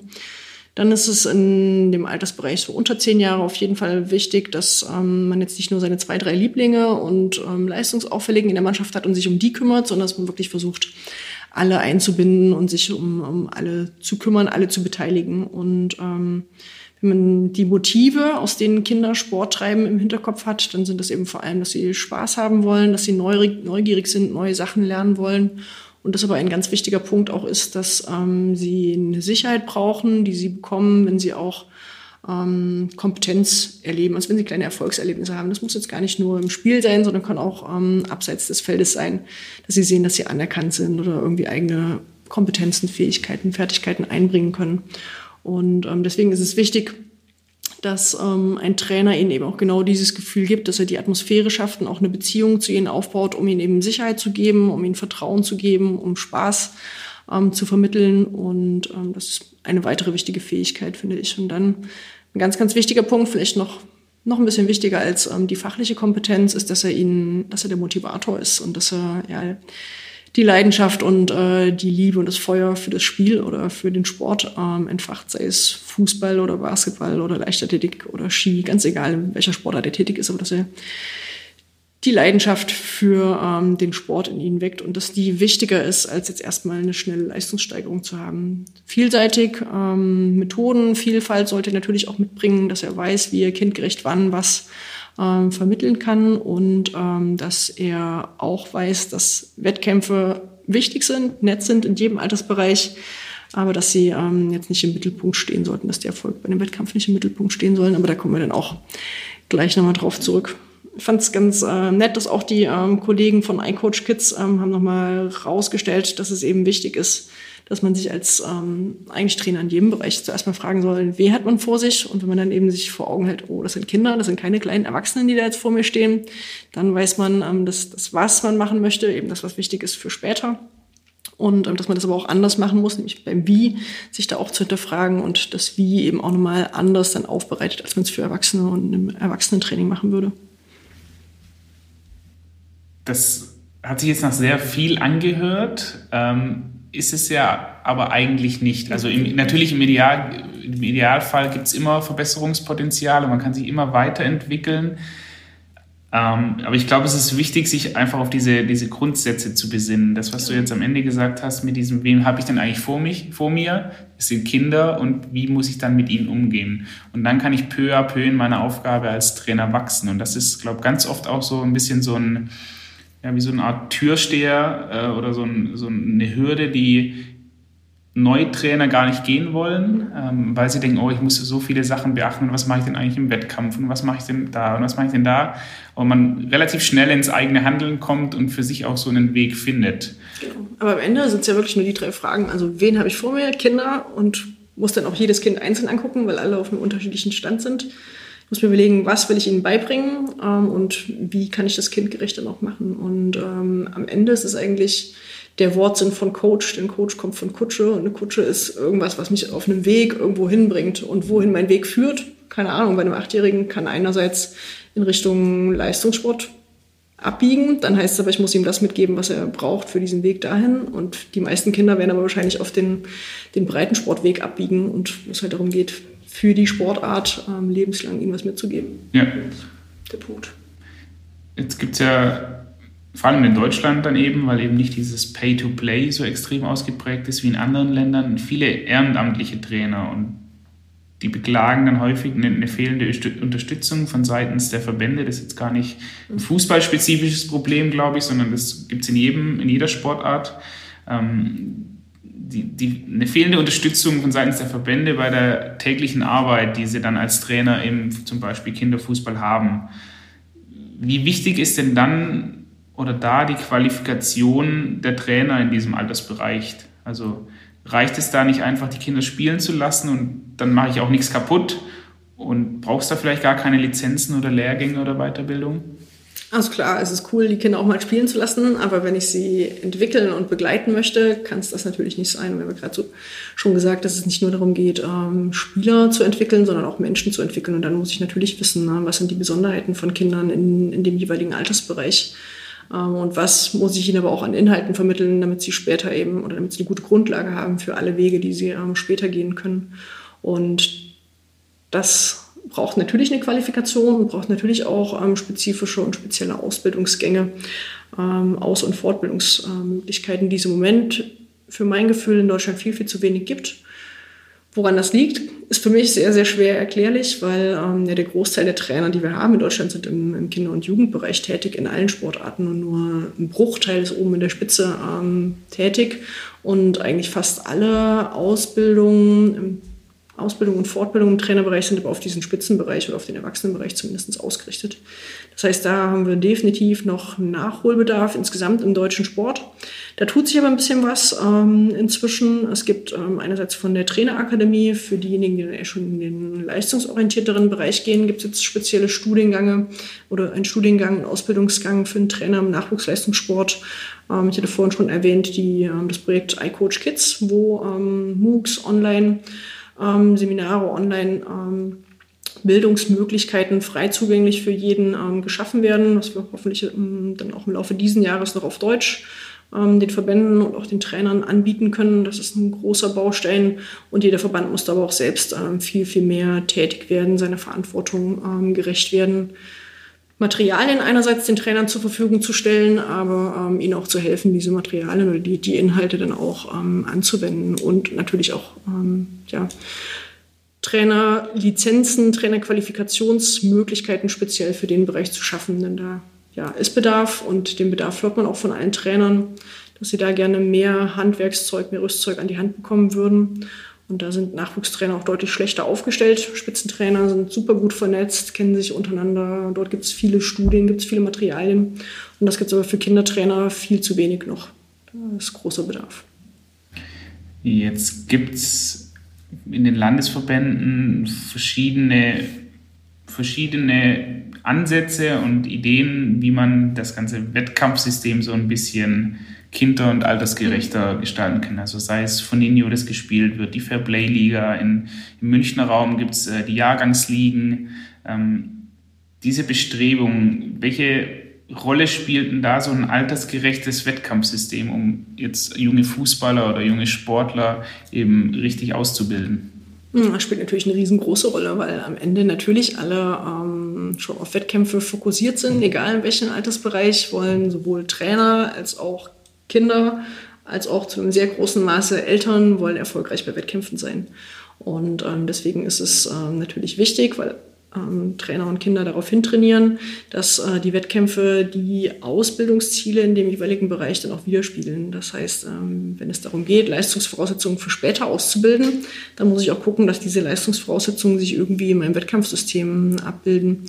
Dann ist es in dem Altersbereich so unter zehn Jahre auf jeden Fall wichtig, dass ähm, man jetzt nicht nur seine zwei, drei Lieblinge und ähm, Leistungsauffälligen in der Mannschaft hat und sich um die kümmert, sondern dass man wirklich versucht, alle einzubinden und sich um, um alle zu kümmern, alle zu beteiligen. Und ähm, wenn man die Motive, aus denen Kinder Sport treiben, im Hinterkopf hat, dann sind das eben vor allem, dass sie Spaß haben wollen, dass sie neugierig sind, neue Sachen lernen wollen und das aber ein ganz wichtiger Punkt auch ist, dass ähm, sie eine Sicherheit brauchen, die sie bekommen, wenn sie auch ähm, Kompetenz erleben, also wenn sie kleine Erfolgserlebnisse haben. Das muss jetzt gar nicht nur im Spiel sein, sondern kann auch ähm, abseits des Feldes sein, dass sie sehen, dass sie anerkannt sind oder irgendwie eigene Kompetenzen, Fähigkeiten, Fertigkeiten einbringen können. Und ähm, deswegen ist es wichtig, dass ähm, ein Trainer ihnen eben auch genau dieses Gefühl gibt, dass er die Atmosphäre schafft und auch eine Beziehung zu ihnen aufbaut, um ihnen eben Sicherheit zu geben, um ihnen Vertrauen zu geben, um Spaß ähm, zu vermitteln. Und ähm, das ist eine weitere wichtige Fähigkeit, finde ich. Und dann ein ganz, ganz wichtiger Punkt, vielleicht noch noch ein bisschen wichtiger als ähm, die fachliche Kompetenz ist, dass er ihnen, dass er der Motivator ist und dass er ja die Leidenschaft und äh, die Liebe und das Feuer für das Spiel oder für den Sport ähm, entfacht, sei es Fußball oder Basketball oder Leichtathletik oder Ski, ganz egal, welcher Sportart er tätig ist, aber dass er die Leidenschaft für ähm, den Sport in ihnen weckt und dass die wichtiger ist, als jetzt erstmal eine schnelle Leistungssteigerung zu haben. Vielseitig, ähm, Methodenvielfalt sollte er natürlich auch mitbringen, dass er weiß, wie er kindgerecht wann was ähm, vermitteln kann und ähm, dass er auch weiß, dass Wettkämpfe wichtig sind, nett sind in jedem Altersbereich, aber dass sie ähm, jetzt nicht im Mittelpunkt stehen sollten, dass der Erfolg bei dem Wettkampf nicht im Mittelpunkt stehen sollen. Aber da kommen wir dann auch gleich nochmal drauf zurück. Ich fand es ganz äh, nett, dass auch die ähm, Kollegen von iCoach Kids ähm, haben nochmal rausgestellt, dass es eben wichtig ist, dass man sich als ähm, eigentlich Trainer in jedem Bereich zuerst mal fragen soll, wen hat man vor sich? Und wenn man dann eben sich vor Augen hält, oh, das sind Kinder, das sind keine kleinen Erwachsenen, die da jetzt vor mir stehen, dann weiß man, ähm, dass das, was man machen möchte, eben das, was wichtig ist für später. Und ähm, dass man das aber auch anders machen muss, nämlich beim Wie, sich da auch zu hinterfragen und das Wie eben auch nochmal anders dann aufbereitet, als man es für Erwachsene und im Erwachsenentraining machen würde. Das hat sich jetzt nach sehr viel angehört. Ähm ist es ja aber eigentlich nicht. Also im, natürlich im, Ideal, im Idealfall gibt es immer Verbesserungspotenziale, man kann sich immer weiterentwickeln. Ähm, aber ich glaube, es ist wichtig, sich einfach auf diese, diese Grundsätze zu besinnen. Das, was du jetzt am Ende gesagt hast, mit diesem, wem habe ich denn eigentlich vor, mich, vor mir? Es sind Kinder und wie muss ich dann mit ihnen umgehen? Und dann kann ich peu à peu in meiner Aufgabe als Trainer wachsen. Und das ist, glaube ich, ganz oft auch so ein bisschen so ein, ja, wie so eine Art Türsteher äh, oder so, ein, so, eine Hürde, die Neutrainer gar nicht gehen wollen, ähm, weil sie denken, oh, ich muss so viele Sachen beachten, was mache ich denn eigentlich im Wettkampf und was mache ich denn da und was mache ich denn da? Und man relativ schnell ins eigene Handeln kommt und für sich auch so einen Weg findet. Genau. Aber am Ende sind es ja wirklich nur die drei Fragen. Also wen habe ich vor mir? Kinder und muss dann auch jedes Kind einzeln angucken, weil alle auf einem unterschiedlichen Stand sind muss mir überlegen, was will ich ihnen beibringen ähm, und wie kann ich das kindgerecht dann auch machen. Und ähm, am Ende ist es eigentlich der Wortsinn von Coach, denn Coach kommt von Kutsche und eine Kutsche ist irgendwas, was mich auf einem Weg irgendwo hinbringt und wohin mein Weg führt. Keine Ahnung, bei einem Achtjährigen kann einerseits in Richtung Leistungssport abbiegen, dann heißt es aber, ich muss ihm das mitgeben, was er braucht für diesen Weg dahin. Und die meisten Kinder werden aber wahrscheinlich auf den, den Breitensportweg abbiegen und wo es halt darum geht, für die Sportart ähm, lebenslang ihnen was mitzugeben. Ja. Der Punkt. Jetzt gibt es ja vor allem in Deutschland dann eben, weil eben nicht dieses Pay-to-Play so extrem ausgeprägt ist wie in anderen Ländern, viele ehrenamtliche Trainer und die beklagen dann häufig eine, eine fehlende Unterstützung von seitens der Verbände. Das ist jetzt gar nicht ein fußballspezifisches Problem, glaube ich, sondern das gibt es in, in jeder Sportart. Ähm, die, die, eine fehlende Unterstützung von seitens der Verbände bei der täglichen Arbeit, die sie dann als Trainer im zum Beispiel Kinderfußball haben. Wie wichtig ist denn dann oder da die Qualifikation der Trainer in diesem Altersbereich? Also reicht es da nicht einfach, die Kinder spielen zu lassen und dann mache ich auch nichts kaputt und brauchst da vielleicht gar keine Lizenzen oder Lehrgänge oder Weiterbildung? Also klar, es ist cool, die Kinder auch mal spielen zu lassen, aber wenn ich sie entwickeln und begleiten möchte, kann es das natürlich nicht sein. Wir haben gerade so schon gesagt, dass es nicht nur darum geht, ähm, Spieler zu entwickeln, sondern auch Menschen zu entwickeln. Und dann muss ich natürlich wissen, ne, was sind die Besonderheiten von Kindern in, in dem jeweiligen Altersbereich. Ähm, und was muss ich ihnen aber auch an Inhalten vermitteln, damit sie später eben oder damit sie eine gute Grundlage haben für alle Wege, die sie ähm, später gehen können. Und das braucht natürlich eine Qualifikation und braucht natürlich auch ähm, spezifische und spezielle Ausbildungsgänge, ähm, Aus- und Fortbildungsmöglichkeiten, die es im Moment für mein Gefühl in Deutschland viel, viel zu wenig gibt. Woran das liegt, ist für mich sehr, sehr schwer erklärlich, weil ähm, ja, der Großteil der Trainer, die wir haben in Deutschland, sind im, im Kinder- und Jugendbereich tätig, in allen Sportarten und nur ein Bruchteil ist oben in der Spitze ähm, tätig. Und eigentlich fast alle Ausbildungen im Ausbildung und Fortbildung im Trainerbereich sind aber auf diesen Spitzenbereich oder auf den Erwachsenenbereich zumindest ausgerichtet. Das heißt, da haben wir definitiv noch Nachholbedarf insgesamt im deutschen Sport. Da tut sich aber ein bisschen was ähm, inzwischen. Es gibt ähm, einerseits von der Trainerakademie für diejenigen, die dann schon in den leistungsorientierteren Bereich gehen, gibt es jetzt spezielle Studiengänge oder ein Studiengang, einen Ausbildungsgang für einen Trainer im Nachwuchsleistungssport. Ähm, ich hatte vorhin schon erwähnt, die, ähm, das Projekt iCoach Kids, wo ähm, MOOCs online ähm, Seminare online ähm, Bildungsmöglichkeiten frei zugänglich für jeden ähm, geschaffen werden, was wir hoffentlich ähm, dann auch im Laufe dieses Jahres noch auf Deutsch ähm, den Verbänden und auch den Trainern anbieten können. Das ist ein großer Baustein und jeder Verband muss aber auch selbst ähm, viel, viel mehr tätig werden, seiner Verantwortung gerecht werden. Materialien einerseits den Trainern zur Verfügung zu stellen, aber ähm, ihnen auch zu helfen, diese Materialien oder die, die Inhalte dann auch ähm, anzuwenden und natürlich auch ähm, ja, Trainerlizenzen, Trainerqualifikationsmöglichkeiten speziell für den Bereich zu schaffen, denn da ja, ist Bedarf und den Bedarf hört man auch von allen Trainern, dass sie da gerne mehr Handwerkszeug, mehr Rüstzeug an die Hand bekommen würden. Und da sind Nachwuchstrainer auch deutlich schlechter aufgestellt. Spitzentrainer sind super gut vernetzt, kennen sich untereinander. Dort gibt es viele Studien, gibt es viele Materialien. Und das gibt es aber für Kindertrainer viel zu wenig noch. Da ist großer Bedarf. Jetzt gibt es in den Landesverbänden verschiedene, verschiedene Ansätze und Ideen, wie man das ganze Wettkampfsystem so ein bisschen kinder- und altersgerechter gestalten kann. Also sei es von Inio, das gespielt wird, die Fairplay-Liga, im Münchner Raum gibt es äh, die Jahrgangsligen. Ähm, diese Bestrebungen, welche Rolle spielt denn da so ein altersgerechtes Wettkampfsystem, um jetzt junge Fußballer oder junge Sportler eben richtig auszubilden? Hm, das spielt natürlich eine riesengroße Rolle, weil am Ende natürlich alle ähm, schon auf Wettkämpfe fokussiert sind, egal in welchem Altersbereich, wollen sowohl Trainer als auch Kinder als auch zu einem sehr großen Maße Eltern wollen erfolgreich bei Wettkämpfen sein. Und ähm, deswegen ist es ähm, natürlich wichtig, weil ähm, Trainer und Kinder darauf hintrainieren, dass äh, die Wettkämpfe die Ausbildungsziele in dem jeweiligen Bereich dann auch widerspiegeln. Das heißt, ähm, wenn es darum geht, Leistungsvoraussetzungen für später auszubilden, dann muss ich auch gucken, dass diese Leistungsvoraussetzungen sich irgendwie in meinem Wettkampfsystem abbilden.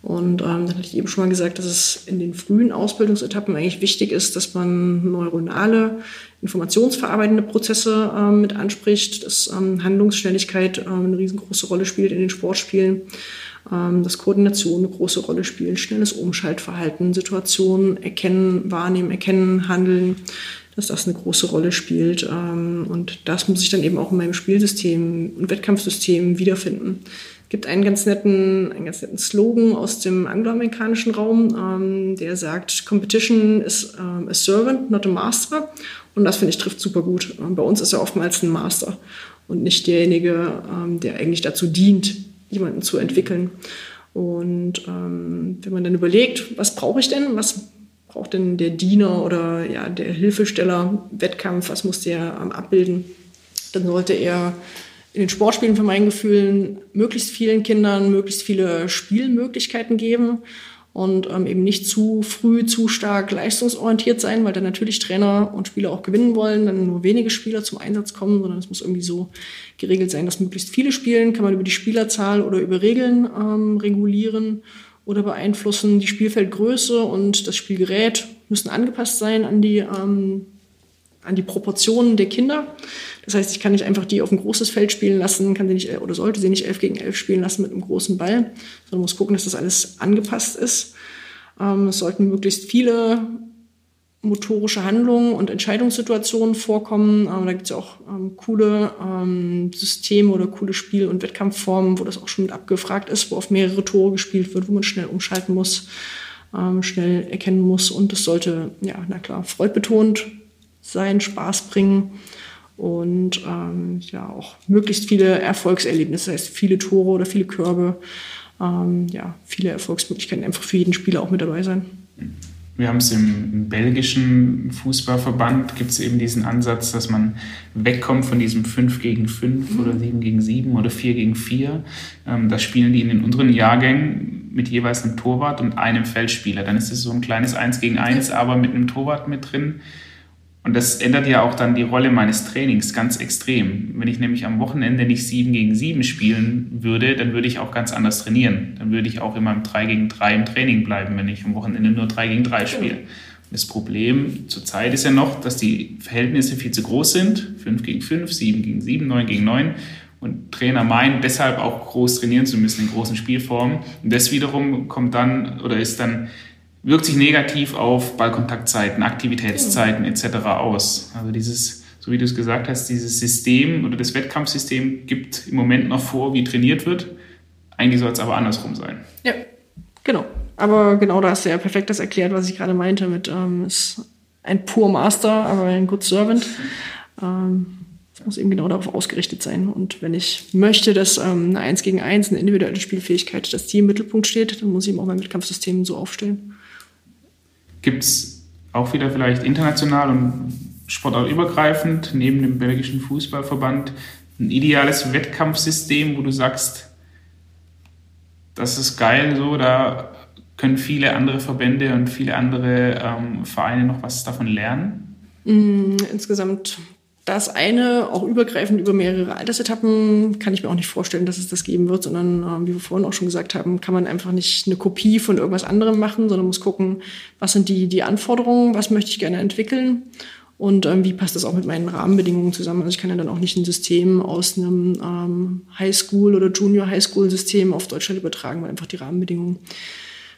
Und ähm, dann hatte ich eben schon mal gesagt, dass es in den frühen Ausbildungsetappen eigentlich wichtig ist, dass man neuronale, informationsverarbeitende Prozesse ähm, mit anspricht, dass ähm, Handlungsschnelligkeit ähm, eine riesengroße Rolle spielt in den Sportspielen, ähm, dass Koordination eine große Rolle spielt, schnelles Umschaltverhalten, Situationen erkennen, wahrnehmen, erkennen, handeln, dass das eine große Rolle spielt. Ähm, und das muss ich dann eben auch in meinem Spielsystem und Wettkampfsystem wiederfinden gibt einen ganz netten, einen ganz netten Slogan aus dem angloamerikanischen Raum, ähm, der sagt, Competition is ähm, a servant, not a master. Und das finde ich trifft super gut. Ähm, bei uns ist er oftmals ein Master und nicht derjenige, ähm, der eigentlich dazu dient, jemanden zu entwickeln. Und ähm, wenn man dann überlegt, was brauche ich denn, was braucht denn der Diener oder ja, der Hilfesteller Wettkampf, was muss der ähm, abbilden, dann sollte er in den Sportspielen für mein Gefühl möglichst vielen Kindern möglichst viele Spielmöglichkeiten geben und ähm, eben nicht zu früh zu stark leistungsorientiert sein, weil dann natürlich Trainer und Spieler auch gewinnen wollen, dann nur wenige Spieler zum Einsatz kommen, sondern es muss irgendwie so geregelt sein, dass möglichst viele spielen, kann man über die Spielerzahl oder über Regeln ähm, regulieren oder beeinflussen. Die Spielfeldgröße und das Spielgerät müssen angepasst sein an die ähm, an die Proportionen der Kinder. Das heißt, ich kann nicht einfach die auf ein großes Feld spielen lassen, kann sie nicht oder sollte sie nicht elf gegen elf spielen lassen mit einem großen Ball, sondern muss gucken, dass das alles angepasst ist. Ähm, es sollten möglichst viele motorische Handlungen und Entscheidungssituationen vorkommen. Ähm, da gibt es ja auch ähm, coole ähm, Systeme oder coole Spiel- und Wettkampfformen, wo das auch schon mit abgefragt ist, wo auf mehrere Tore gespielt wird, wo man schnell umschalten muss, ähm, schnell erkennen muss. Und es sollte, ja, na klar, freudbetont sein, Spaß bringen und ähm, ja auch möglichst viele Erfolgserlebnisse, das heißt viele Tore oder viele Körbe, ähm, ja, viele Erfolgsmöglichkeiten einfach für jeden Spieler auch mit dabei sein. Wir haben es im, im belgischen Fußballverband, gibt es eben diesen Ansatz, dass man wegkommt von diesem 5 gegen 5 mhm. oder 7 gegen 7 oder 4 gegen 4. Ähm, das spielen die in den unteren Jahrgängen mit jeweils einem Torwart und einem Feldspieler. Dann ist es so ein kleines 1 gegen 1, aber mit einem Torwart mit drin. Und das ändert ja auch dann die Rolle meines Trainings ganz extrem. Wenn ich nämlich am Wochenende nicht 7 gegen 7 spielen würde, dann würde ich auch ganz anders trainieren. Dann würde ich auch immer im 3 gegen 3 im Training bleiben, wenn ich am Wochenende nur 3 gegen 3 spiele. Das Problem zurzeit ist ja noch, dass die Verhältnisse viel zu groß sind. 5 gegen 5, 7 gegen 7, 9 gegen 9. Und Trainer meinen, deshalb auch groß trainieren zu müssen in großen Spielformen. Und das wiederum kommt dann oder ist dann wirkt sich negativ auf Ballkontaktzeiten, Aktivitätszeiten etc. aus. Also dieses, so wie du es gesagt hast, dieses System oder das Wettkampfsystem gibt im Moment noch vor, wie trainiert wird. Eigentlich soll es aber andersrum sein. Ja, genau. Aber genau da hast du ja perfekt das erklärt, was ich gerade meinte mit ähm, ist ein pur Master, aber ein Good Servant. Ähm, muss eben genau darauf ausgerichtet sein. Und wenn ich möchte, dass ähm, eine 1 gegen 1, eine individuelle Spielfähigkeit, dass die im Mittelpunkt steht, dann muss ich eben auch mein Wettkampfsystem so aufstellen. Gibt es auch wieder vielleicht international und sportartübergreifend neben dem belgischen Fußballverband ein ideales Wettkampfsystem, wo du sagst, das ist geil, so, da können viele andere Verbände und viele andere ähm, Vereine noch was davon lernen? Mm, insgesamt das eine, auch übergreifend über mehrere Altersetappen, kann ich mir auch nicht vorstellen, dass es das geben wird, sondern äh, wie wir vorhin auch schon gesagt haben, kann man einfach nicht eine Kopie von irgendwas anderem machen, sondern muss gucken, was sind die, die Anforderungen, was möchte ich gerne entwickeln und ähm, wie passt das auch mit meinen Rahmenbedingungen zusammen. Also ich kann ja dann auch nicht ein System aus einem ähm, Highschool- oder Junior-Highschool-System auf Deutschland übertragen, weil einfach die Rahmenbedingungen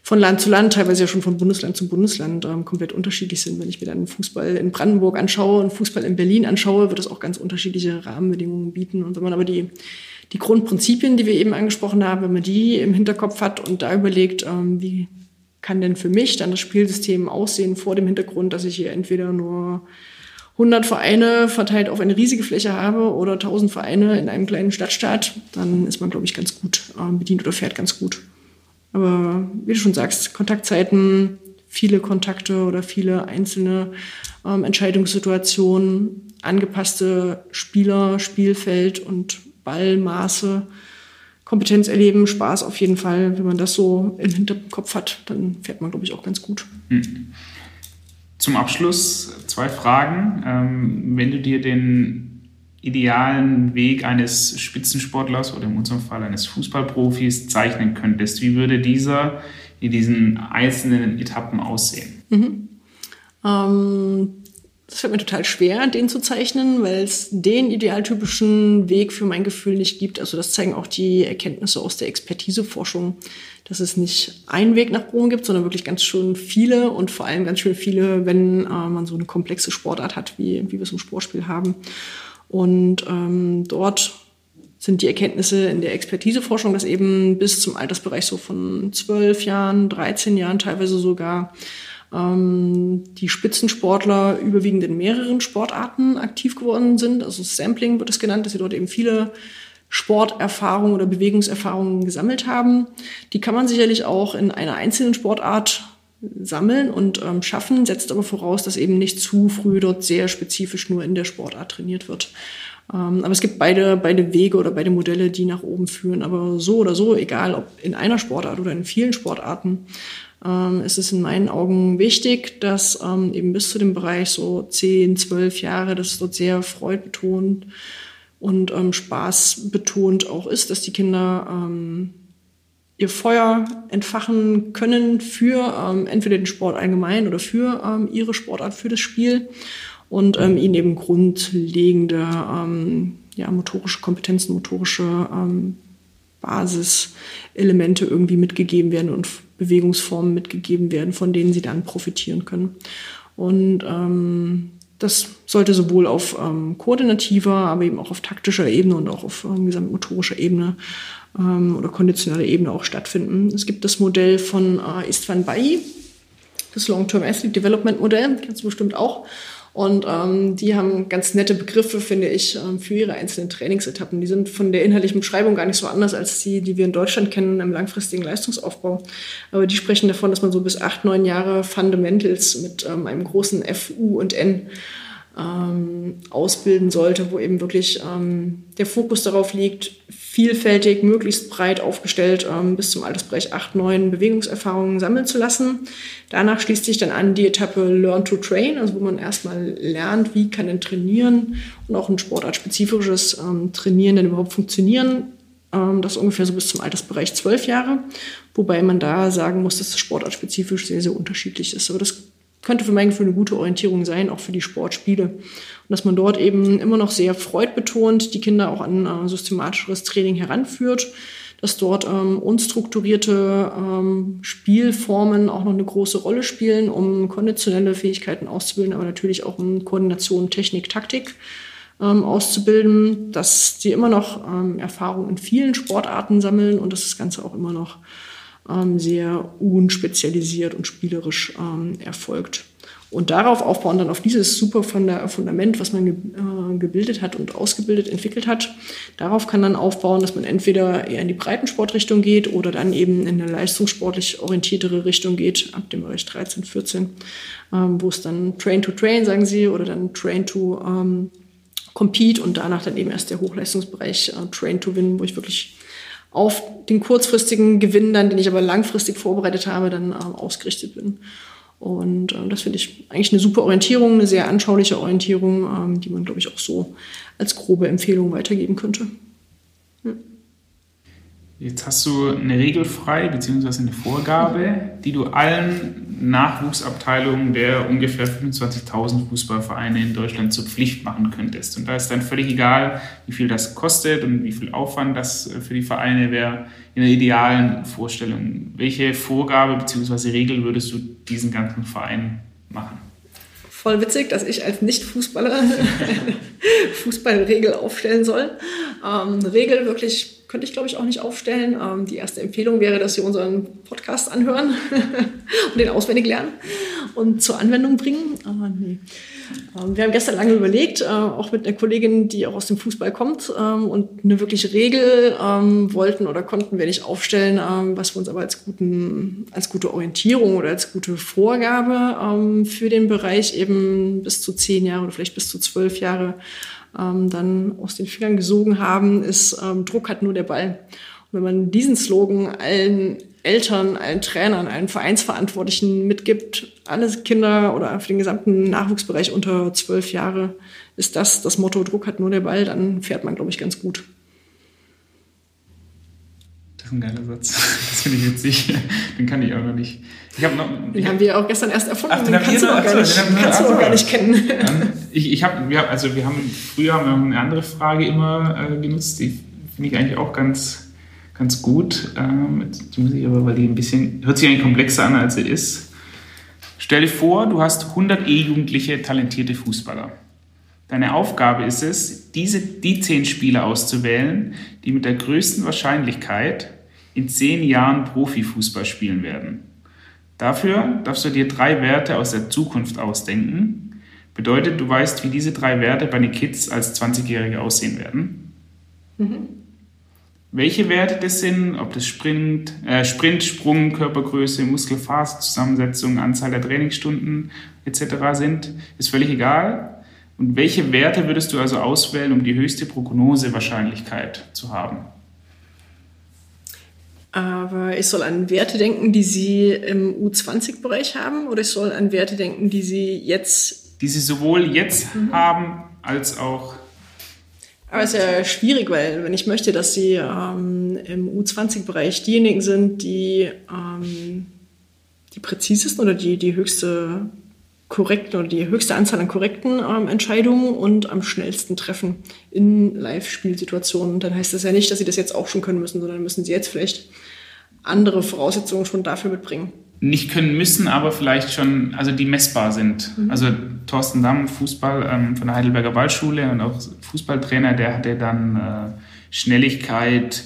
von Land zu Land, teilweise ja schon von Bundesland zu Bundesland ähm, komplett unterschiedlich sind. Wenn ich mir dann Fußball in Brandenburg anschaue und Fußball in Berlin anschaue, wird es auch ganz unterschiedliche Rahmenbedingungen bieten. Und wenn man aber die, die Grundprinzipien, die wir eben angesprochen haben, wenn man die im Hinterkopf hat und da überlegt, ähm, wie kann denn für mich dann das Spielsystem aussehen vor dem Hintergrund, dass ich hier entweder nur 100 Vereine verteilt auf eine riesige Fläche habe oder 1000 Vereine in einem kleinen Stadtstaat, dann ist man, glaube ich, ganz gut äh, bedient oder fährt ganz gut. Aber wie du schon sagst, Kontaktzeiten, viele Kontakte oder viele einzelne ähm, Entscheidungssituationen, angepasste Spieler, Spielfeld und Ballmaße, Kompetenz erleben, Spaß auf jeden Fall. Wenn man das so im Hinterkopf hat, dann fährt man, glaube ich, auch ganz gut. Hm. Zum Abschluss zwei Fragen. Ähm, wenn du dir den idealen Weg eines Spitzensportlers oder in unserem Fall eines Fußballprofis zeichnen könntest, wie würde dieser in diesen einzelnen Etappen aussehen? Mhm. Ähm, das fällt mir total schwer, den zu zeichnen, weil es den idealtypischen Weg für mein Gefühl nicht gibt. Also das zeigen auch die Erkenntnisse aus der Expertiseforschung, dass es nicht einen Weg nach Rom gibt, sondern wirklich ganz schön viele und vor allem ganz schön viele, wenn äh, man so eine komplexe Sportart hat, wie, wie wir es im Sportspiel haben. Und ähm, dort sind die Erkenntnisse in der Expertiseforschung, dass eben bis zum Altersbereich so von zwölf Jahren, 13 Jahren teilweise sogar ähm, die Spitzensportler überwiegend in mehreren Sportarten aktiv geworden sind. Also Sampling wird es genannt, dass sie dort eben viele Sporterfahrungen oder Bewegungserfahrungen gesammelt haben. Die kann man sicherlich auch in einer einzelnen Sportart sammeln und ähm, schaffen, setzt aber voraus, dass eben nicht zu früh dort sehr spezifisch nur in der Sportart trainiert wird. Ähm, aber es gibt beide, beide Wege oder beide Modelle, die nach oben führen. Aber so oder so, egal ob in einer Sportart oder in vielen Sportarten, ähm, ist es in meinen Augen wichtig, dass ähm, eben bis zu dem Bereich so 10, 12 Jahre, dass es dort sehr freudbetont und ähm, Spaß betont auch ist, dass die Kinder ähm, ihr Feuer entfachen können für ähm, entweder den Sport allgemein oder für ähm, ihre Sportart, für das Spiel und ähm, ihnen eben grundlegende ähm, ja, motorische Kompetenzen, motorische ähm, Basiselemente irgendwie mitgegeben werden und Bewegungsformen mitgegeben werden, von denen sie dann profitieren können. Und ähm, das sollte sowohl auf ähm, koordinativer, aber eben auch auf taktischer Ebene und auch auf ähm, gesamtmotorischer Ebene ähm, oder konditioneller Ebene auch stattfinden. Es gibt das Modell von äh, Istvan Bayi, das Long-Term Athlete Development Modell, kennst du bestimmt auch. Und ähm, die haben ganz nette Begriffe, finde ich, ähm, für ihre einzelnen Trainingsetappen. Die sind von der inhaltlichen Beschreibung gar nicht so anders als die, die wir in Deutschland kennen im langfristigen Leistungsaufbau. Aber die sprechen davon, dass man so bis acht, neun Jahre Fundamentals mit ähm, einem großen F, U und N ähm, ausbilden sollte, wo eben wirklich ähm, der Fokus darauf liegt, vielfältig, möglichst breit aufgestellt ähm, bis zum Altersbereich 8, 9 Bewegungserfahrungen sammeln zu lassen. Danach schließt sich dann an die Etappe Learn to Train, also wo man erstmal lernt, wie kann denn Trainieren und auch ein sportartspezifisches ähm, Trainieren denn überhaupt funktionieren. Ähm, das ungefähr so bis zum Altersbereich 12 Jahre, wobei man da sagen muss, dass das sportartspezifisch sehr, sehr unterschiedlich ist. Aber das könnte für mein Gefühl eine gute Orientierung sein, auch für die Sportspiele. Und dass man dort eben immer noch sehr freudbetont die Kinder auch an äh, systematischeres Training heranführt, dass dort ähm, unstrukturierte ähm, Spielformen auch noch eine große Rolle spielen, um konditionelle Fähigkeiten auszubilden, aber natürlich auch um Koordination, Technik, Taktik ähm, auszubilden, dass sie immer noch ähm, Erfahrung in vielen Sportarten sammeln und dass das Ganze auch immer noch sehr unspezialisiert und spielerisch ähm, erfolgt. Und darauf aufbauen, dann auf dieses super Fundament, was man ge äh, gebildet hat und ausgebildet, entwickelt hat, darauf kann dann aufbauen, dass man entweder eher in die Breitensportrichtung geht oder dann eben in eine leistungssportlich orientiertere Richtung geht, ab dem Bereich 13, 14, ähm, wo es dann Train to Train, sagen sie, oder dann Train to ähm, Compete und danach dann eben erst der Hochleistungsbereich äh, Train to Win, wo ich wirklich auf den kurzfristigen Gewinn dann, den ich aber langfristig vorbereitet habe, dann ähm, ausgerichtet bin. Und äh, das finde ich eigentlich eine super Orientierung, eine sehr anschauliche Orientierung, ähm, die man, glaube ich, auch so als grobe Empfehlung weitergeben könnte. Jetzt hast du eine Regel frei, beziehungsweise eine Vorgabe, die du allen Nachwuchsabteilungen der ungefähr 25.000 Fußballvereine in Deutschland zur Pflicht machen könntest. Und da ist dann völlig egal, wie viel das kostet und wie viel Aufwand das für die Vereine wäre in der idealen Vorstellung. Welche Vorgabe beziehungsweise Regel würdest du diesen ganzen Vereinen machen? Voll witzig, dass ich als Nicht-Fußballer Fußballregel aufstellen soll. Ähm, Regel wirklich könnte ich, glaube ich, auch nicht aufstellen. Ähm, die erste Empfehlung wäre, dass Sie unseren Podcast anhören und den auswendig lernen und zur Anwendung bringen. Aber nee. Ähm, wir haben gestern lange überlegt, äh, auch mit einer Kollegin, die auch aus dem Fußball kommt ähm, und eine wirkliche Regel ähm, wollten oder konnten wir nicht aufstellen, ähm, was wir uns aber als, guten, als gute Orientierung oder als gute Vorgabe ähm, für den Bereich eben bis zu zehn Jahre oder vielleicht bis zu zwölf Jahre ähm, dann aus den Fingern gesogen haben, ist ähm, Druck hat nur der Ball. Und wenn man diesen Slogan allen Eltern, allen Trainern, allen Vereinsverantwortlichen mitgibt, alle Kinder oder für den gesamten Nachwuchsbereich unter zwölf Jahre, ist das das Motto, Druck hat nur der Ball, dann fährt man, glaube ich, ganz gut. Ist ein geiler Satz. Das finde ich witzig. Den kann ich auch noch nicht. Ich hab noch, den haben wir auch gestern erst erfunden. Ach, den, den kannst, du, gar nicht, kannst du noch gar nicht kennen. Ich, ich hab, wir, also wir haben, früher haben wir eine andere Frage immer äh, genutzt, die finde ich eigentlich auch ganz, ganz gut. Ähm, die muss ich aber, weil die ein bisschen, hört sich eigentlich komplexer an, als sie ist. Stell dir vor, du hast 100 E-Jugendliche talentierte Fußballer. Deine Aufgabe ist es, diese, die zehn Spieler auszuwählen, die mit der größten Wahrscheinlichkeit in zehn Jahren Profifußball spielen werden. Dafür darfst du dir drei Werte aus der Zukunft ausdenken. Bedeutet, du weißt, wie diese drei Werte bei den Kids als 20-Jährige aussehen werden. Mhm. Welche Werte das sind, ob das Sprint, äh, Sprint, Sprung, Körpergröße, Muskelfaserzusammensetzung, Anzahl der Trainingsstunden etc. sind, ist völlig egal. Und welche Werte würdest du also auswählen, um die höchste Prognosewahrscheinlichkeit zu haben? Aber ich soll an Werte denken, die Sie im U20-Bereich haben, oder ich soll an Werte denken, die Sie jetzt. Die Sie sowohl jetzt mhm. haben, als auch. Aber es ist ja schwierig, weil wenn ich möchte, dass Sie ähm, im U20-Bereich diejenigen sind, die ähm, die präzisesten oder die, die höchste korrekten oder die höchste Anzahl an korrekten ähm, Entscheidungen und am schnellsten treffen in Live-Spielsituationen. Dann heißt das ja nicht, dass sie das jetzt auch schon können müssen, sondern müssen sie jetzt vielleicht andere Voraussetzungen schon dafür mitbringen. Nicht können müssen, aber vielleicht schon, also die messbar sind. Mhm. Also Thorsten Damm, Fußball ähm, von der Heidelberger Ballschule und auch Fußballtrainer, der hatte dann äh, Schnelligkeit,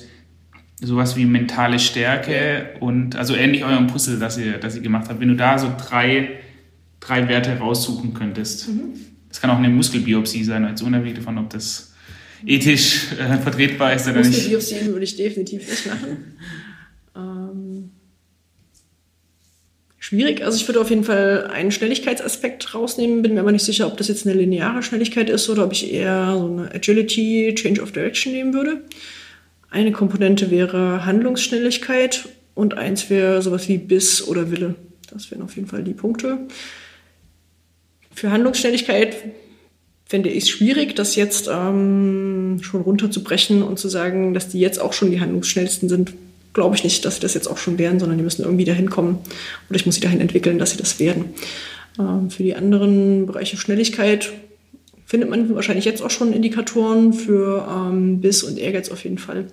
sowas wie mentale Stärke und also ähnlich eurem Puzzle, das ihr, das ihr gemacht habt. Wenn du da so drei drei Werte raussuchen könntest. Mhm. Das kann auch eine Muskelbiopsie sein, als unabhängig davon, ob das ethisch äh, vertretbar ist oder nicht. Muskelbiopsien würde ich definitiv nicht machen. ähm, schwierig. Also ich würde auf jeden Fall einen Schnelligkeitsaspekt rausnehmen, bin mir aber nicht sicher, ob das jetzt eine lineare Schnelligkeit ist oder ob ich eher so eine Agility, Change of Direction nehmen würde. Eine Komponente wäre Handlungsschnelligkeit und eins wäre sowas wie Biss oder Wille. Das wären auf jeden Fall die Punkte. Für Handlungsschnelligkeit fände ich es schwierig, das jetzt ähm, schon runterzubrechen und zu sagen, dass die jetzt auch schon die handlungsschnellsten sind. Glaube ich nicht, dass sie das jetzt auch schon wären, sondern die müssen irgendwie dahin kommen. Oder ich muss sie dahin entwickeln, dass sie das werden. Ähm, für die anderen Bereiche Schnelligkeit findet man wahrscheinlich jetzt auch schon Indikatoren für ähm, Biss und Ehrgeiz auf jeden Fall.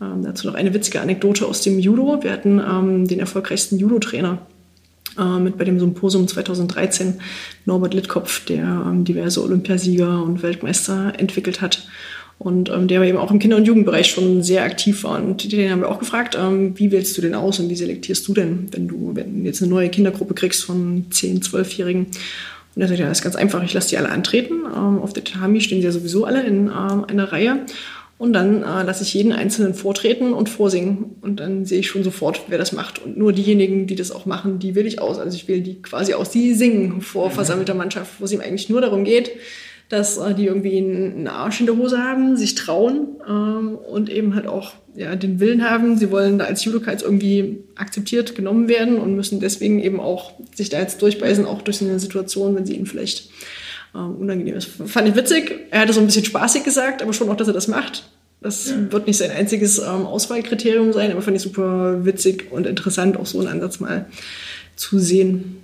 Ähm, dazu noch eine witzige Anekdote aus dem Judo. Wir hatten ähm, den erfolgreichsten Judo-Trainer äh, mit bei dem Symposium 2013 Norbert Littkopf, der ähm, diverse Olympiasieger und Weltmeister entwickelt hat. Und ähm, der eben auch im Kinder- und Jugendbereich schon sehr aktiv war. Und den haben wir auch gefragt, ähm, wie wählst du denn aus und wie selektierst du denn, wenn du, wenn jetzt eine neue Kindergruppe kriegst von 10-, 12-Jährigen? Und er sagt, ja, das ist ganz einfach, ich lasse die alle antreten. Ähm, auf der Tami stehen sie ja sowieso alle in ähm, einer Reihe. Und dann äh, lasse ich jeden Einzelnen vortreten und vorsingen. Und dann sehe ich schon sofort, wer das macht. Und nur diejenigen, die das auch machen, die wähle ich aus. Also ich wähle die quasi aus, die singen vor mhm. versammelter Mannschaft, wo es ihm eigentlich nur darum geht, dass äh, die irgendwie einen Arsch in der Hose haben, sich trauen ähm, und eben halt auch ja, den Willen haben, sie wollen da als Judoka jetzt irgendwie akzeptiert genommen werden und müssen deswegen eben auch sich da jetzt durchbeißen, auch durch so eine Situation, wenn sie ihnen vielleicht äh, unangenehm ist. Fand ich witzig. Er hatte so ein bisschen spaßig gesagt, aber schon auch, dass er das macht. Das ja. wird nicht sein einziges ähm, Auswahlkriterium sein, aber fand ich super witzig und interessant, auch so einen Ansatz mal zu sehen.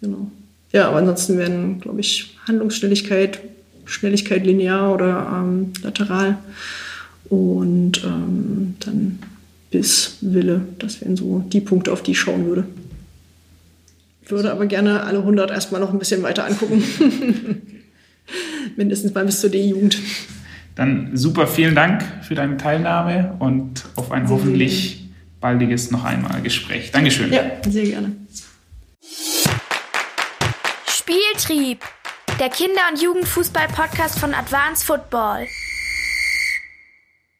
Genau. Ja, aber ansonsten werden, glaube ich, Handlungsschnelligkeit, Schnelligkeit linear oder ähm, lateral und ähm, dann bis Wille. Das wären so die Punkte, auf die ich schauen würde. Würde aber gerne alle 100 erstmal noch ein bisschen weiter angucken. Mindestens mal bis zur D-Jugend. Dann super, vielen Dank für deine Teilnahme und auf ein sehr hoffentlich baldiges noch einmal Gespräch. Dankeschön. Ja, sehr gerne. Spieltrieb, der Kinder- und Jugendfußball-Podcast von Advanced Football.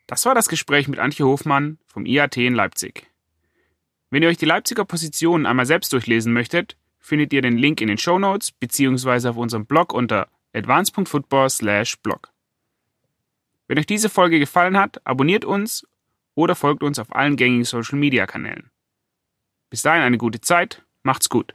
Das war das Gespräch mit Antje Hofmann vom IAT in Leipzig. Wenn ihr euch die Leipziger Positionen einmal selbst durchlesen möchtet, findet ihr den Link in den Show Notes bzw. auf unserem Blog unter advance.football/blog. Wenn euch diese Folge gefallen hat, abonniert uns oder folgt uns auf allen gängigen Social Media Kanälen. Bis dahin eine gute Zeit, macht's gut.